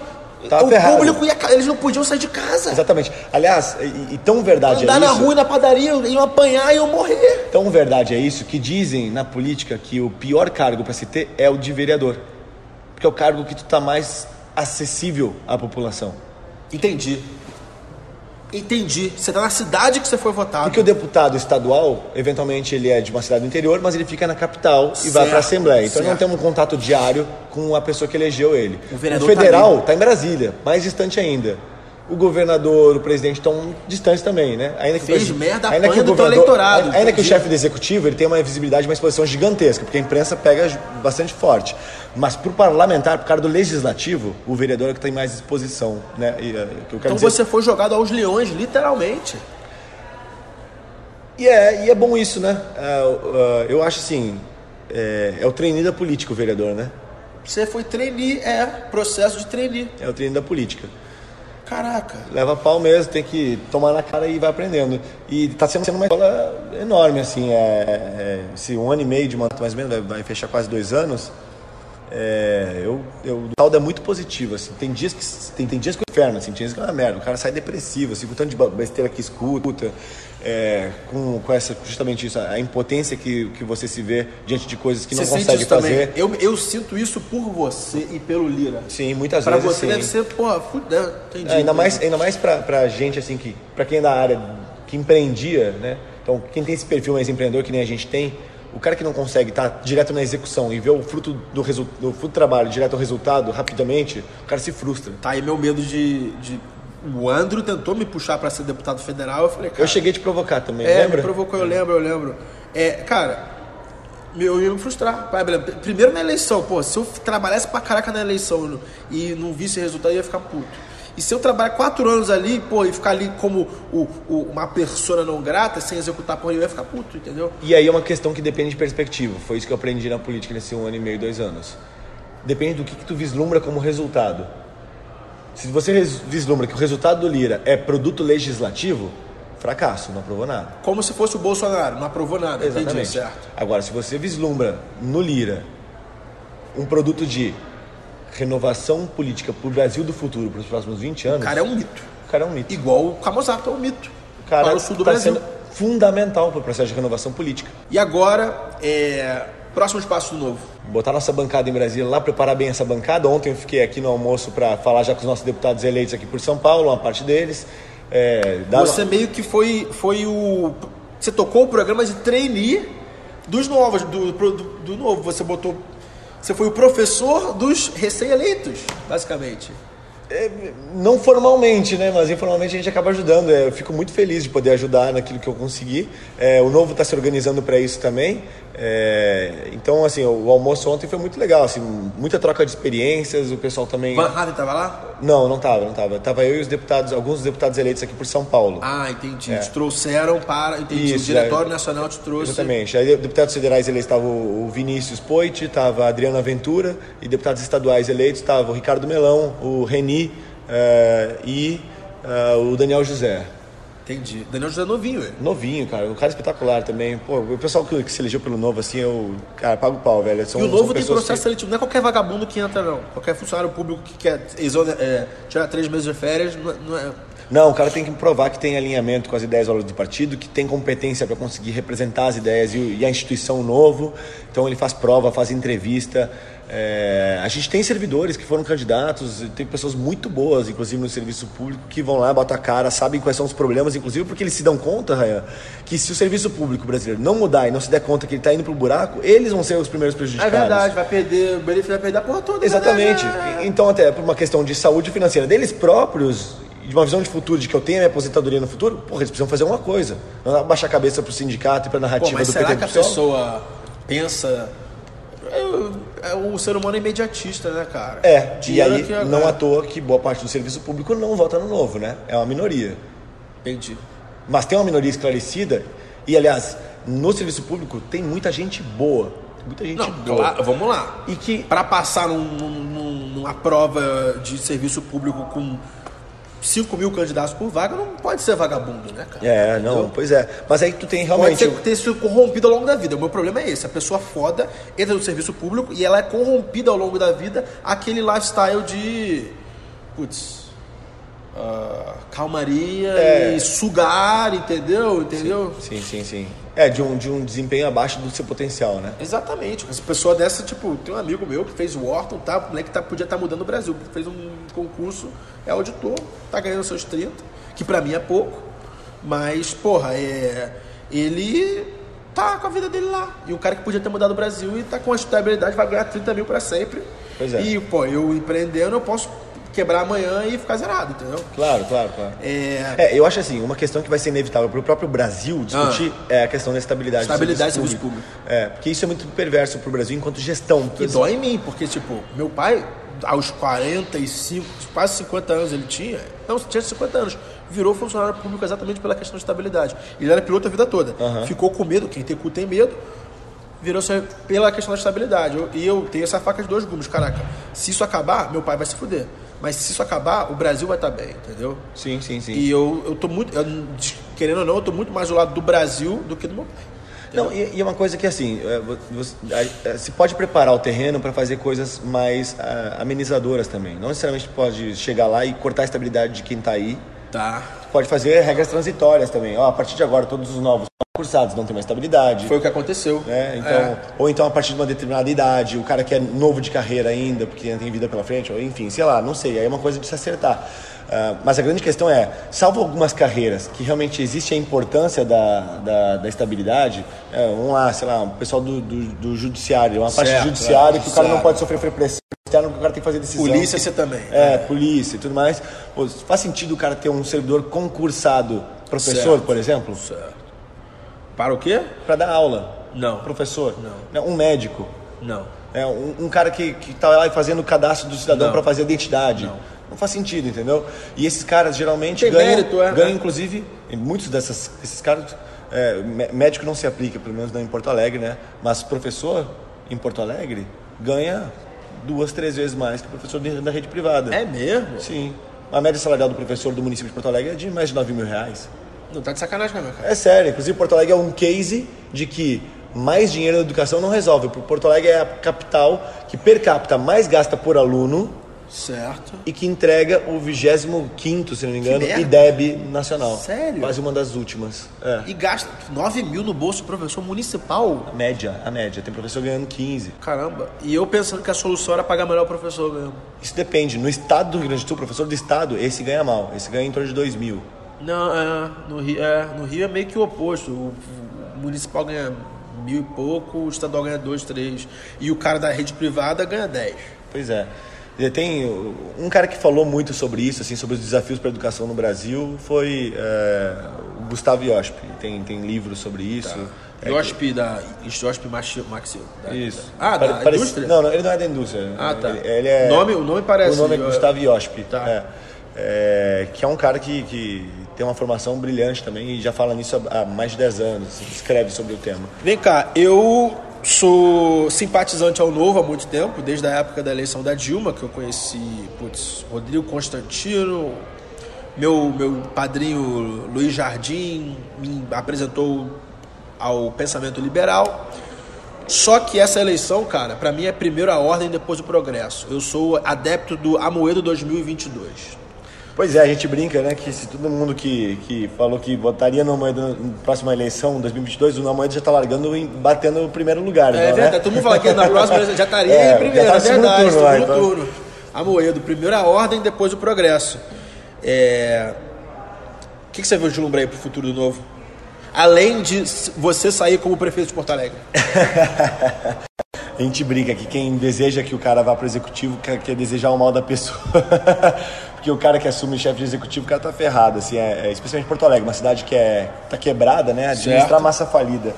Tá o ferrado. público ia. Eles não podiam sair de casa. Exatamente. Aliás, e, e tão verdade Andar é na isso. rua e na padaria, iam apanhar e iam morrer. Tão verdade é isso que dizem na política que o pior cargo para se ter é o de vereador. Porque é o cargo que tu tá mais acessível à população. Entendi. Entendi. Você tá na cidade que você foi votado. Porque o deputado estadual, eventualmente ele é de uma cidade do interior, mas ele fica na capital e vai Certo, para a Assembleia. Então não tem um contato diário com a pessoa que elegeu ele. O vereador federal tá está em Brasília, mais distante ainda. O governador, o presidente estão distantes também, né? Ainda que o Fez presi- merda, ainda que o governador- eleitorado, Ainda que o chefe do executivo ele tem uma visibilidade, uma exposição gigantesca, porque a imprensa pega bastante forte. Mas pro parlamentar, pro cara do legislativo, o vereador é o que tem mais exposição, né? E, eh, o Então dizer- você foi jogado aos leões, literalmente. E é, e é bom isso, né? É, eu acho assim, é, é o treininho da política o vereador, né? Você foi trainee, é processo de trainee. É o treininho da política. Caraca. Leva pau mesmo, tem que tomar na cara e vai aprendendo. E tá sendo, uma escola enorme, assim. É, é, um ano e meio de mandato, mais ou menos, vai, vai fechar quase dois anos. É, eu, eu, o saldo é muito positivo, assim. Tem dias que tem, tem dias que é inferno, assim, tem dias que é uma merda. O cara sai depressivo, assim, com tanto de besteira que escuta, é, com, com essa, justamente isso, a impotência que, que você se vê diante de coisas que você não consegue fazer. Eu, eu sinto isso por você e pelo Lira. Sim, muitas pra vezes. Pra você sim. deve ser, porra, fudeu, entendi. É, ainda, mais, ainda mais pra, pra gente, assim, que, pra quem é da área que empreendia, né? Então, quem tem esse perfil mais empreendedor que nem a gente tem, o cara que não consegue estar tá direto na execução e ver o fruto do, do fruto do trabalho direto ao resultado rapidamente, o cara se frustra. Tá aí meu medo de, de... O Andro tentou me puxar para ser deputado federal. Eu falei, cara. Eu cheguei a te provocar também, é, lembra? Me provocou, eu lembro, eu lembro. É, cara, eu ia me frustrar. Primeiro na eleição, pô, se eu trabalhasse pra caraca na eleição e não visse resultado, eu ia ficar puto. E se eu trabalhar quatro anos ali, pô, e ficar ali como o, o, uma persona não grata, sem executar porra, eu ia ficar puto, entendeu? E aí é uma questão que depende de perspectiva. Foi isso que eu aprendi na política nesse um ano e meio, dois anos. Depende do que, que tu vislumbra como resultado. Se você vislumbra que o resultado do Lira é produto legislativo, fracasso, não aprovou nada. Como se fosse o Bolsonaro, não aprovou nada, Exatamente. entendi, certo. Agora, se você vislumbra no Lira um produto de renovação política para o Brasil do futuro, para os próximos 20 anos. O cara é um mito. O cara é um mito. Igual o Camozato é um mito. O cara para o sul do tá Brasil. sendo fundamental para o processo de renovação política. E agora, é... próximos passos do novo. Botar nossa bancada em Brasília lá, preparar bem essa bancada. Ontem eu fiquei aqui no almoço para falar já com os nossos deputados eleitos aqui por São Paulo, uma parte deles. É, Você meio que foi, foi o. Você tocou o programa de trainee dos novos, do, do, do novo. Você botou você foi o professor dos recém-eleitos, basicamente. É, não formalmente, né? Mas informalmente a gente acaba ajudando. É, eu fico muito feliz de poder ajudar naquilo que eu consegui. É, o Novo está se organizando para isso também. É, então, assim, o, o, almoço ontem foi muito legal, assim, muita troca de experiências, o pessoal também... Van Haven estava lá? Não, não estava, não estava. Tava eu e os deputados, alguns deputados eleitos aqui por São Paulo. Ah, entendi. É. Te trouxeram para, entendi, isso, o Diretório é, Nacional te trouxe... Exatamente. Aí, deputados federais eleitos estavam o Vinícius Poit, estava a Adriana Ventura, e deputados estaduais eleitos estavam o Ricardo Melão, o Reni uh, e uh, o Daniel José. Entendi. Daniel José é novinho, velho. Novinho, cara. Um cara espetacular também. Pô, o pessoal que, que se elegeu pelo Novo, assim, eu. Cara, pago o pau, velho. São, e o Novo tem processo que... seletivo. Não é qualquer vagabundo que entra, não. Qualquer funcionário público que quer é, tirar três meses de férias, não é. Não, o cara tem que provar que tem alinhamento com as ideias do partido, que tem competência para conseguir representar as ideias e, e a instituição novo. Então ele faz prova, faz entrevista. É, a gente tem servidores que foram candidatos, tem pessoas muito boas, inclusive no serviço público, que vão lá, botam a cara, sabem quais são os problemas, inclusive porque eles se dão conta, Rayan, que se o serviço público brasileiro não mudar e não se der conta que ele está indo pro buraco, eles vão ser os primeiros prejudicados. É verdade, vai perder, o benefício vai perder a porra toda. Exatamente. Então, até por uma questão de saúde financeira deles próprios, de uma visão de futuro, de que eu tenho a minha aposentadoria no futuro, porra, eles precisam fazer alguma coisa. Não baixar a cabeça pro sindicato e pra narrativa Pô, mas do será PT que a pessoa pensa o ser humano é imediatista, né, cara? É, Dinheiro e aí não à toa que boa parte do serviço público não vota no novo, né? É uma minoria. Entendi. Mas tem uma minoria esclarecida e, aliás, no serviço público tem muita gente boa. Muita gente não, boa. Claro, vamos lá. E que... Para passar num, num, numa prova de serviço público com 5 mil candidatos por vaga, não pode ser vagabundo, né, cara? É, não, pois é. Mas aí tu tem realmente. Pode ser, ter sido corrompido ao longo da vida. O meu problema é esse: a pessoa foda entra no serviço público e ela é corrompida ao longo da vida aquele lifestyle de. Putz. Uh, calmaria é. e sugar, entendeu? Entendeu? Sim, sim, sim. sim. É, de um, de um desempenho abaixo do seu potencial, né? Exatamente. Essa pessoa dessa, tipo, tem um amigo meu que fez o Wharton, tá? O moleque tá, podia estar tá mudando o Brasil. Fez um concurso, é auditor, tá ganhando seus 30, que pra mim é pouco. Mas, porra, é, ele tá com a vida dele lá. E o cara que podia ter mudado o Brasil e tá com a estabilidade, vai ganhar 30 mil pra sempre. Pois é. E, pô, eu empreendendo, eu posso quebrar amanhã e ficar zerado, entendeu? Claro, claro, claro. É... é eu acho assim, uma questão que vai ser inevitável para o próprio Brasil discutir ah. é a questão da estabilidade, estabilidade do serviço público. público. É, porque isso é muito perverso para o Brasil enquanto gestão. E dói em mim, porque, tipo, meu pai, aos 45, quase 50 anos ele tinha, não, tinha 50 anos, virou funcionário público exatamente pela questão de estabilidade. Ele era piloto a vida toda. Aham. Ficou com medo, quem tem cu tem medo, virou ser pela questão da estabilidade. Eu- e eu tenho essa faca de dois gumes, caraca. Se isso acabar, meu pai vai se fuder. Mas se isso acabar, o Brasil vai estar bem, entendeu? Sim, sim, sim. E eu, eu tô muito, eu, querendo ou não, eu tô muito mais do lado do Brasil do que do meu pai. Não, e, e é uma coisa que assim, é, vo- você, a- se pode preparar o terreno para fazer coisas mais amenizadoras também. Não necessariamente pode chegar lá e cortar a estabilidade de quem está aí. Tá. Pode fazer regras transitórias também. Ó, a partir de agora, todos os novos cursados não têm mais estabilidade. Foi o que aconteceu. né? Então, É. Ou então a partir de uma determinada idade, o cara que é novo de carreira ainda, porque ainda tem vida pela frente, ou enfim, sei lá, não sei. Aí é uma coisa de se acertar. Ah, mas a grande questão é, salvo algumas carreiras que realmente existe a importância da, da, da estabilidade, é, vamos lá, sei lá, o pessoal do, do, do judiciário, uma parte do Certo, judiciário é, que o cara não pode sofrer pressão externa, porque o cara tem que fazer decisão. Polícia você também. É, polícia e tudo mais. Pô, faz sentido o cara ter um servidor concursado professor, Certo. por exemplo, Certo. Para o quê? para dar aula? Não. Professor? Não. Um médico? Não. É, um, um cara que, que tá lá fazendo o cadastro do cidadão para fazer a identidade. Não. Não faz sentido, entendeu? E esses caras geralmente Tem ganham, mérito, é, ganham é. inclusive, muitos dessas, esses caras, é, mé- médico não se aplica, pelo menos não em Porto Alegre, né? Mas professor em Porto Alegre ganha duas, três vezes mais que o professor da rede privada. É mesmo? Sim. A média salarial do professor do município de Porto Alegre é de mais de 9 mil reais. Não tá de sacanagem, né, meu cara? É sério, inclusive Porto Alegre é um case de que mais dinheiro na educação não resolve. Porto Alegre é a capital que per capita mais gasta por aluno Certo. e que entrega o 25 se não me engano. IDEB nacional. Sério? Quase uma das últimas. É. E gasta 9 mil no bolso do professor municipal. A média, a média. Tem professor ganhando 15. Caramba. E eu pensando que a solução era pagar melhor o professor mesmo. Isso depende. No estado do Rio Grande do Sul, professor do estado, esse ganha mal. Esse ganha em torno de 2 mil. Não, é, no Rio, é, no Rio é meio que o oposto. O, o municipal ganha mil e pouco, o estadual ganha dois, três. E o cara da rede privada ganha 10. Pois é. Tem um cara que falou muito sobre isso, assim, sobre os desafios para a educação no Brasil, foi é, o Gustavo Iosp. Tem, tem livros sobre isso. É que- Josp da Josp Maxi. Maxi da- Isso. Ah, Pare- da parece- indústria? Não, não, ele não é da indústria. Ah, tá. Ele, ele é... Nome- o nome parece- O nome é eu- Gustavo Iosp. Tá. É. É, que é um cara que, que tem uma formação brilhante também e já fala nisso há, há mais de 10 anos, assim, escreve sobre o tema. Vem cá, eu sou simpatizante ao Novo há muito tempo, desde a época da eleição da Dilma, que eu conheci, putz, Rodrigo Constantino, meu, meu padrinho Luiz Jardim me apresentou ao pensamento liberal. Só que essa eleição, cara, pra mim é primeiro a ordem, depois o progresso. Eu sou adepto do Amoedo 2022. Pois é, a gente brinca, né, que se todo mundo que, que falou que votaria no Amoedo na próxima eleição, 2022, o Amoedo já está largando e batendo o primeiro lugar. É então, verdade, né? todo mundo fala que na próxima já estaria É, em primeiro, já tá é verdade, turno lá, então. turno. Amoedo, primeiro a ordem, depois o progresso. É... O que, que você vislumbra aí pro futuro do novo? Além de você sair como prefeito de Porto Alegre. A gente brinca que quem deseja que o cara vá pro executivo quer, quer desejar o mal da pessoa. Porque o cara que assume chefe de executivo, o cara tá ferrado, assim, é, é, especialmente Porto Alegre, uma cidade que é, tá quebrada, né? Administrar massa falida.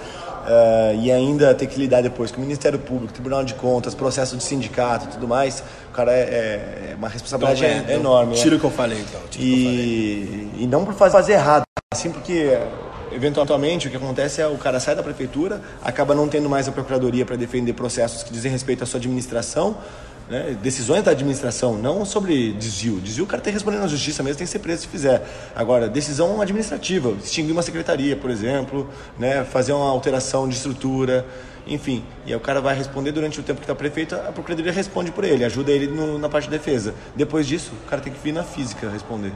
Ah, e ainda ter que lidar depois com o Ministério Público, Tribunal de Contas, processo de sindicato e tudo mais, o cara é, é- é uma responsabilidade Então, é, enorme. né? Tira o que eu falei, então. O que eu falei. E, e não por fazer errado, assim porque eventualmente o que acontece é o cara sai da prefeitura, acaba não tendo mais a procuradoria para defender processos que dizem respeito à sua administração, né, decisões da administração, não sobre desvio. Desvio o cara tem que responder na justiça mesmo, tem que ser preso se fizer. Agora, decisão administrativa, extinguir uma secretaria, por exemplo, né, fazer uma alteração de estrutura, enfim. E aí o cara vai responder durante o tempo que está prefeito, a procuradoria responde por ele, ajuda ele no- na parte de defesa. Depois disso, o cara tem que vir na física responder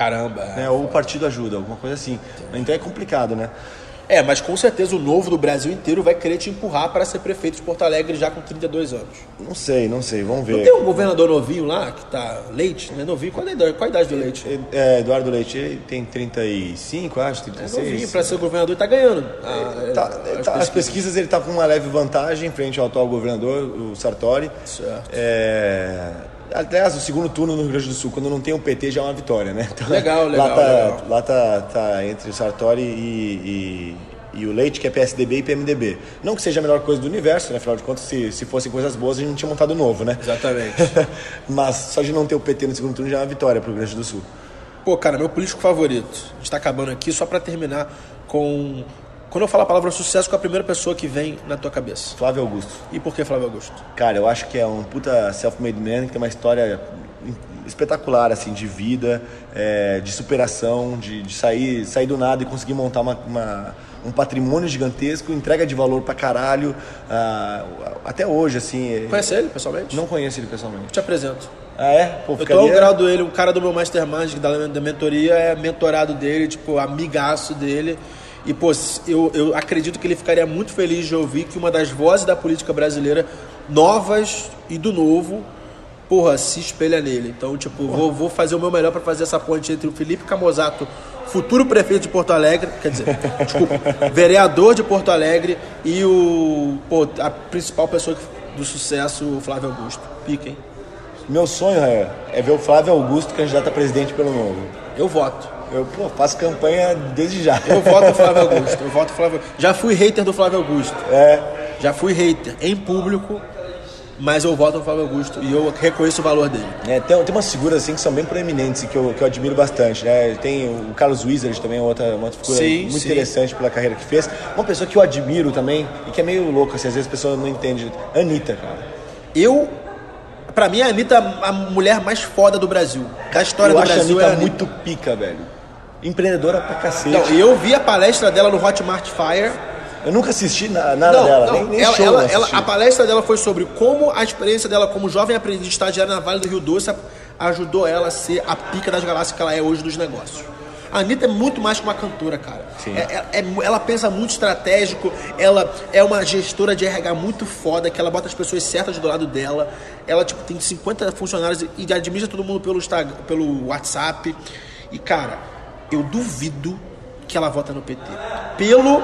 Caramba. né? Ou o partido ajuda, alguma coisa assim. Então é complicado, né? É, mas com certeza o novo do Brasil inteiro vai querer te empurrar para ser prefeito de Porto Alegre já com 32 anos. Não sei, não sei, vamos Não ver. tem um governador novinho lá, que tá Leite, né? Novinho, qual é a idade, qual a idade do Leite? É, Eduardo Leite, ele tem 35, acho, É 36. novinho, para ser governador e tá ganhando. Ah, Tá, é, tá, as as pesquisas. pesquisas ele está com uma leve vantagem frente ao atual governador, o Sartori. Certo. É, aliás, o segundo turno no Rio Grande do Sul, quando não tem o PT, já é uma vitória, né? Então, Legal, lá legal, tá, legal. Lá tá, tá entre o Sartori e, e, e o Leite, que é PSDB e PMDB. Não que seja a melhor coisa do universo, né? afinal de contas, se, se fossem coisas boas, a gente não tinha montado novo, né? Exatamente. Mas só de não ter o PT no segundo turno já é uma vitória para o Rio Grande do Sul. Pô, cara, meu político favorito. A gente tá acabando aqui só para terminar com. Quando eu falo a palavra sucesso, qual é a primeira pessoa que vem na tua cabeça? Flávio Augusto. E por que Flávio Augusto? Cara, eu acho que é um puta self-made man que tem uma história espetacular, assim, de vida, é, de superação, de, de, sair, sair do nada e conseguir montar uma, uma um patrimônio gigantesco, entrega de valor pra caralho, uh, até hoje, assim. Conhece ele pessoalmente? Não conheço ele pessoalmente. Te apresento. Ah, é? Pô, eu tô ao grau dele, o cara do meu mastermind, da, da mentoria, é mentorado dele, tipo, amigaço dele. E, pô, eu, eu acredito que ele ficaria muito feliz de ouvir que uma das vozes da política brasileira, novas e do novo, porra, se espelha nele. Então, tipo, vou, vou fazer o meu melhor para fazer essa ponte entre o Felipe Camozato, futuro prefeito de Porto Alegre, quer dizer, desculpa, vereador de Porto Alegre, e o, pô, a principal pessoa do sucesso, o Flávio Augusto. Pica, hein? Meu sonho é, é ver o Flávio Augusto candidato a presidente pelo Novo. Eu voto. Eu pô, faço campanha desde já. Eu voto Flávio Augusto. Eu voto Flávio Já fui hater do Flávio Augusto. É. Já fui hater em público mas eu voto no Flávio Augusto e eu reconheço o valor dele. É, tem, tem umas figuras assim que são bem proeminentes que eu, que eu admiro bastante, né? Tem o Carlos Wizard também, outra, uma outra figura sim, muito sim. interessante pela carreira que fez. Uma pessoa que eu admiro também e que é meio louca, assim, às vezes a pessoa não entende. Anitta, cara. Eu Pra mim, a Anitta é a mulher mais foda do Brasil. Da história eu do Brasil. A Anitta, é muito pica, velho. Empreendedora pra cacete. Não, eu vi a palestra dela no Hotmart Fire. Eu nunca assisti nada não, dela, não. nem, nem ela, show ela, ela, A palestra dela foi sobre como a experiência dela como jovem aprendiz estagiária na Vale do Rio Doce ajudou ela a ser a pica das galáxias que ela é hoje dos negócios. A Anitta é muito mais que uma cantora, cara. É, é, é, ela pensa muito estratégico, ela é uma gestora de RH muito foda, que ela bota as pessoas certas do lado dela. Ela, tipo, tem 50 funcionários e administra todo mundo pelo, Instagram, pelo WhatsApp. E, cara, eu duvido que ela vota no PT. Pelo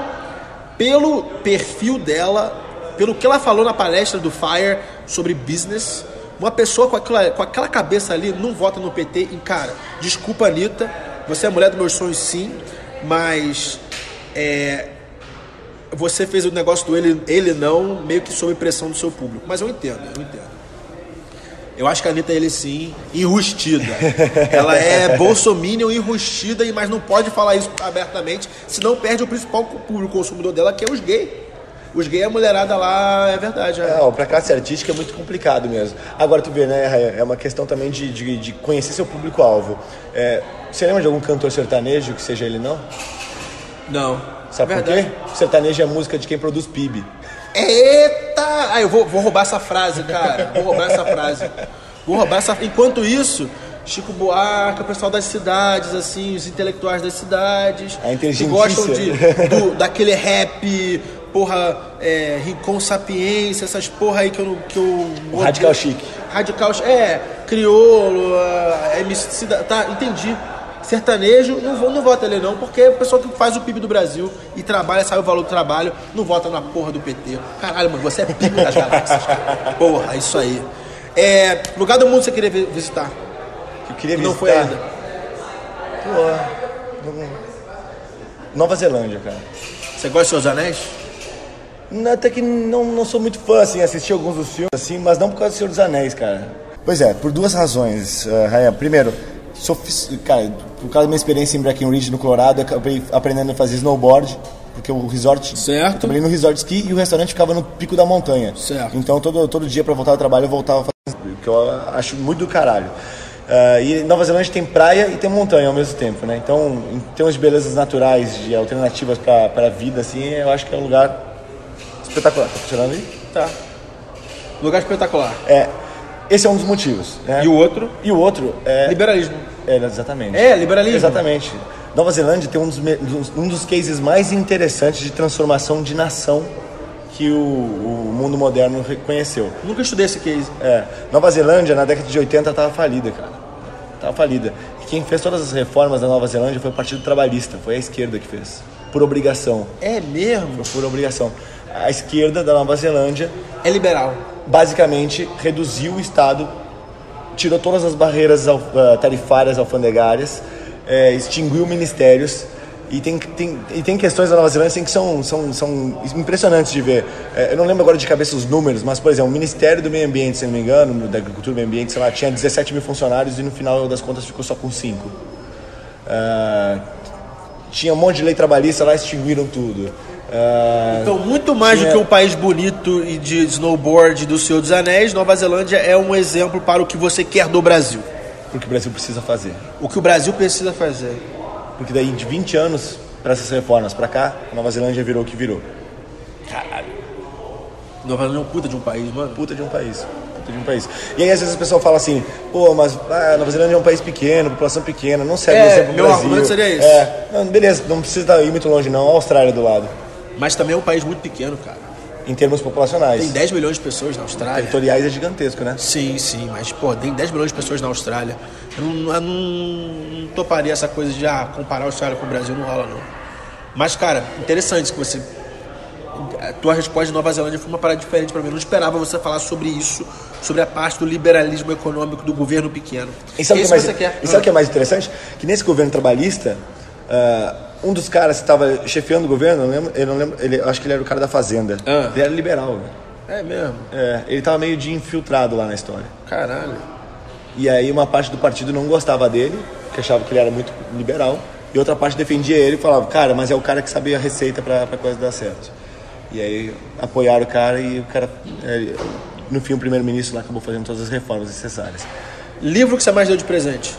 pelo perfil dela, pelo que ela falou na palestra do Fire sobre business, uma pessoa com aquela, com aquela cabeça ali não vota no PT. E, cara, desculpa, Anitta, você é a mulher dos meus sonhos, sim, mas é, você fez o negócio do ele, ele não, meio que sob pressão do seu público. Mas eu entendo, eu entendo. Eu acho que a Anitta, ele sim, enrustida. Ela é bolsominion enrustida, mas não pode falar isso abertamente, senão perde o principal público consumidor dela, que é os gays. Os gays, a mulherada lá, é verdade. É, é pra classe artística é muito complicado mesmo. Agora, tu vê, né, é uma questão também de, de, de conhecer seu público-alvo. É, você lembra de algum cantor sertanejo que seja ele não? Não. Sabe é por quê? Sertanejo é música de quem produz PIB. Eita! Ah, eu vou, vou roubar essa frase, cara. Vou roubar essa frase. Vou roubar essa. Enquanto isso, Chico Buarque, o pessoal das cidades, assim, os intelectuais das cidades. A que gostam de, do, daquele rap, porra, é, Rincon Sapiência, essas porra aí que eu. Que eu o Radical Chic. Radical É, Criolo, uh, MC. Tá, entendi sertanejo, não, vou, não vota ele não, porque é o pessoal que faz o PIB do Brasil e trabalha, sabe o valor do trabalho, não vota na porra do PT. Caralho, mano, você é PIB das galáxias, cara. Porra, isso aí. É, lugar do mundo você queria visitar? Eu queria visitar. Não foi ainda. Pô, Nova Zelândia, cara. Você gosta de Seus Anéis? Até que não, não sou muito fã, assim, assisti alguns dos filmes, assim, mas não por causa do Senhor dos Anéis, cara. Pois é, por duas razões, uh, Raia. Primeiro, Sofis... Cara, por causa da minha experiência em Breckenridge, no Colorado, eu acabei aprendendo a fazer snowboard, porque o resort... Certo. Eu trabalhei no resort ski e o restaurante ficava no pico da montanha. Certo. Então, todo, todo dia para voltar ao trabalho, eu voltava fazendo que eu acho muito do caralho. Uh, e Nova Zelândia tem praia e tem montanha ao mesmo tempo, né? Então, em termos de belezas naturais, de alternativas para a vida, assim, eu acho que é um lugar espetacular. Tá funcionando aí? Tá. Lugar espetacular. É. Esse é um dos motivos. Né? E o outro? E o outro é. Liberalismo. É, exatamente. É, liberalismo. Exatamente. Nova Zelândia tem um dos, um dos cases mais interessantes de transformação de nação que o, o mundo moderno reconheceu. Nunca estudei esse case. É. Nova Zelândia, na década de 80, estava falida, cara. Estava falida. E quem fez todas as reformas da Nova Zelândia foi o Partido Trabalhista, foi a esquerda que fez. Por obrigação. É mesmo? Foi por obrigação. A esquerda da Nova Zelândia. É liberal basicamente reduziu o Estado, tirou todas as barreiras uh, tarifárias alfandegárias, é, extinguiu ministérios e tem, tem, e tem questões da Nova Zelândia assim, que são, são, são impressionantes de ver. É, eu não lembro agora de cabeça os números, mas, por exemplo, o Ministério do Meio Ambiente, se não me engano, da Agricultura e Meio Ambiente, sei lá, tinha 17 mil funcionários e no final das contas ficou só com 5. Uh, tinha um monte de lei trabalhista lá, extinguiram tudo. Uh, então, muito mais tinha... do que um país bonito e de snowboard do Senhor dos Anéis, Nova Zelândia é um exemplo para o que você quer do Brasil. O que o Brasil precisa fazer. O que o Brasil precisa fazer. Porque daí de 20 anos para essas reformas para cá, a Nova Zelândia virou o que virou. Caralho. Nova Zelândia é um puta de um país, mano. Puta de um país. Puta de um país. E aí às vezes o pessoal fala assim, pô, mas ah, Nova Zelândia é um país pequeno, população pequena, não serve é, exemplo pro meu Brasil. argumento seria isso. É, não, beleza, não precisa ir muito longe não, a Austrália do lado. Mas também é um país muito pequeno, cara. Em termos populacionais. Tem 10 milhões de pessoas na Austrália. Territoriais é gigantesco, né? Sim, sim, mas, pô, tem 10 milhões de pessoas na Austrália. Eu não, eu não, toparia essa coisa de ah, comparar a Austrália com o Brasil, não rola, não. Mas, cara, interessante que você. A tua resposta de Nova Zelândia foi uma parada diferente para mim. Eu não esperava você falar sobre isso, sobre a parte do liberalismo econômico do governo pequeno. E sabe o que, é mais, e sabe que é mais interessante? Que nesse governo trabalhista. Uh, um dos caras que estava chefiando o governo, eu, lembro, eu não lembro, ele, acho que ele era o cara da Fazenda. Ah. Ele era liberal, É mesmo? É, ele estava meio de infiltrado lá na história. Caralho. E aí uma parte do partido não gostava dele, que achava que ele era muito liberal, e outra parte defendia ele e falava, cara, mas é o cara que sabia a receita para a coisa dar certo. E aí apoiaram o cara e o cara, é, no fim, o primeiro-ministro lá acabou fazendo todas as reformas necessárias. Livro que você mais deu de presente?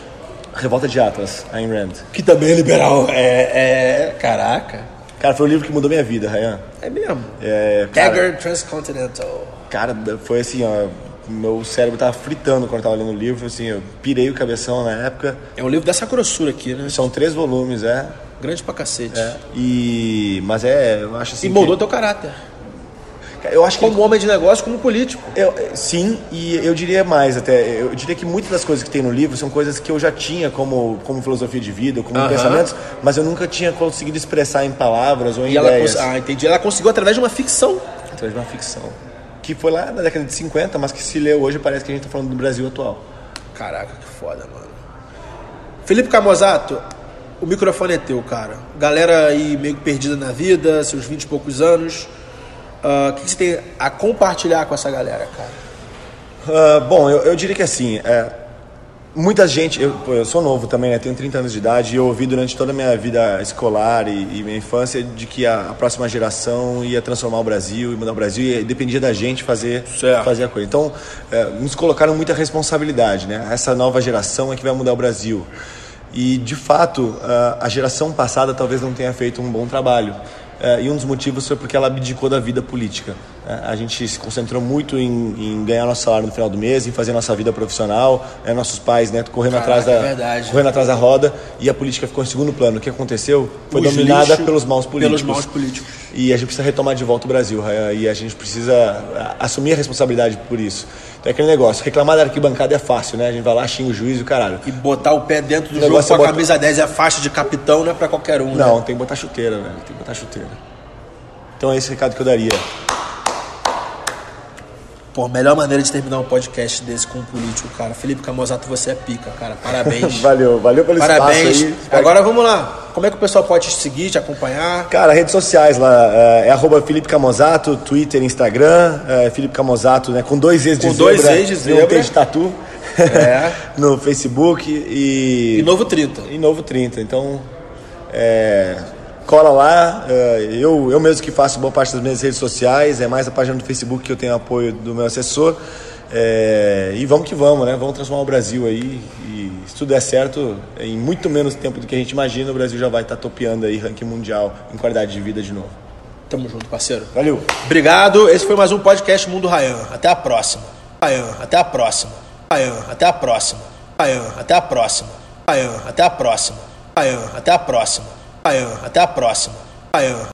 Revolta de Atlas, Ayn Rand. Que também é liberal. É, é... Caraca. Cara, foi o livro que mudou minha vida, Ryan. É mesmo? É, cara, Transcontinental. Cara, foi assim, ó. Meu cérebro tava fritando quando eu tava lendo o livro, assim, eu pirei o cabeção na época. É um livro dessa grossura aqui, né? São três volumes, é. Grande pra cacete. É. E... Mas é, eu acho assim... E moldou que... teu caráter. Eu acho como que... homem de negócio, como político. Eu, sim, e eu diria mais até. Eu diria que muitas das coisas que tem no livro são coisas que eu já tinha como, como filosofia de vida, como uh -huh. pensamentos, mas eu nunca tinha conseguido expressar em palavras ou em e ideias. Ela, ah, entendi. Ela conseguiu através de uma ficção. Através de uma ficção. Que foi lá na década de 50, mas que se lê hoje parece que a gente está falando do Brasil atual. Caraca, que foda, mano. Felipe Camozato, o microfone é teu, cara. Galera aí meio perdida na vida, seus 20 e poucos anos Uh, o que, você tem a compartilhar com essa galera, cara? Uh, bom, eu, eu, diria que assim, é, muita gente, eu, eu, sou novo também, né, tenho 30 anos de idade e eu ouvi durante toda a minha vida escolar e, e minha infância de que a, a, próxima geração ia transformar o Brasil e mudar o Brasil e dependia da gente fazer, fazer a coisa. Então, é, nos colocaram muita responsabilidade, né? Essa nova geração é que vai mudar o Brasil. E, de fato, a geração passada talvez não tenha feito um bom trabalho. É, e um dos motivos foi porque ela abdicou da vida política. É, a gente se concentrou muito em, em, ganhar nosso salário no final do mês, em fazer nossa vida profissional, é, nossos pais né, correndo, Caraca, atrás da, é correndo atrás da roda, e a política ficou em segundo plano. O que aconteceu foi Os dominada pelos maus políticos. Pelos maus políticos. E a gente precisa retomar de volta o Brasil, e a gente precisa assumir a responsabilidade por isso. Então é aquele negócio, reclamar da arquibancada é fácil, né? A gente vai lá, xinga o juiz e o caralho. E botar o pé dentro do o jogo com a bota... camisa 10 é faixa de capitão, não é pra qualquer um, Não, né? tem que botar chuteira, velho. Tem que botar chuteira. Então é esse recado que eu daria. Pô, melhor maneira de terminar um podcast desse com um político, cara. Felipe Camozato, você é pica, cara. Parabéns. valeu, valeu pelo Parabéns. espaço aí. Agora vamos lá. Como é que o pessoal pode te seguir, te acompanhar? Cara, redes sociais lá, é, é arroba Felipe Camozato, Twitter, Instagram, é Felipe Camozato, né? Com dois ex de com zebra. Com dois ex de zebra. De tatu. É. no Facebook e... E Novo 30. E Novo 30. Então, é cola lá. É, eu, eu mesmo que faço boa parte das minhas redes sociais, é mais a página do Facebook que eu tenho apoio do meu assessor. É, e vamos que vamos, né? Vamos transformar o Brasil aí. E se tudo der certo, em muito menos tempo do que a gente imagina, o Brasil já vai estar tá topeando aí ranking mundial em qualidade de vida de novo. Tamo junto, parceiro. Valeu. Obrigado. Esse foi mais um podcast Mundo Rayan. Até a próxima. Rayan, até a próxima. Rayan, até a próxima. Rayan, até a próxima. Rayan, até a próxima. Rayan, até a próxima. Até a próxima.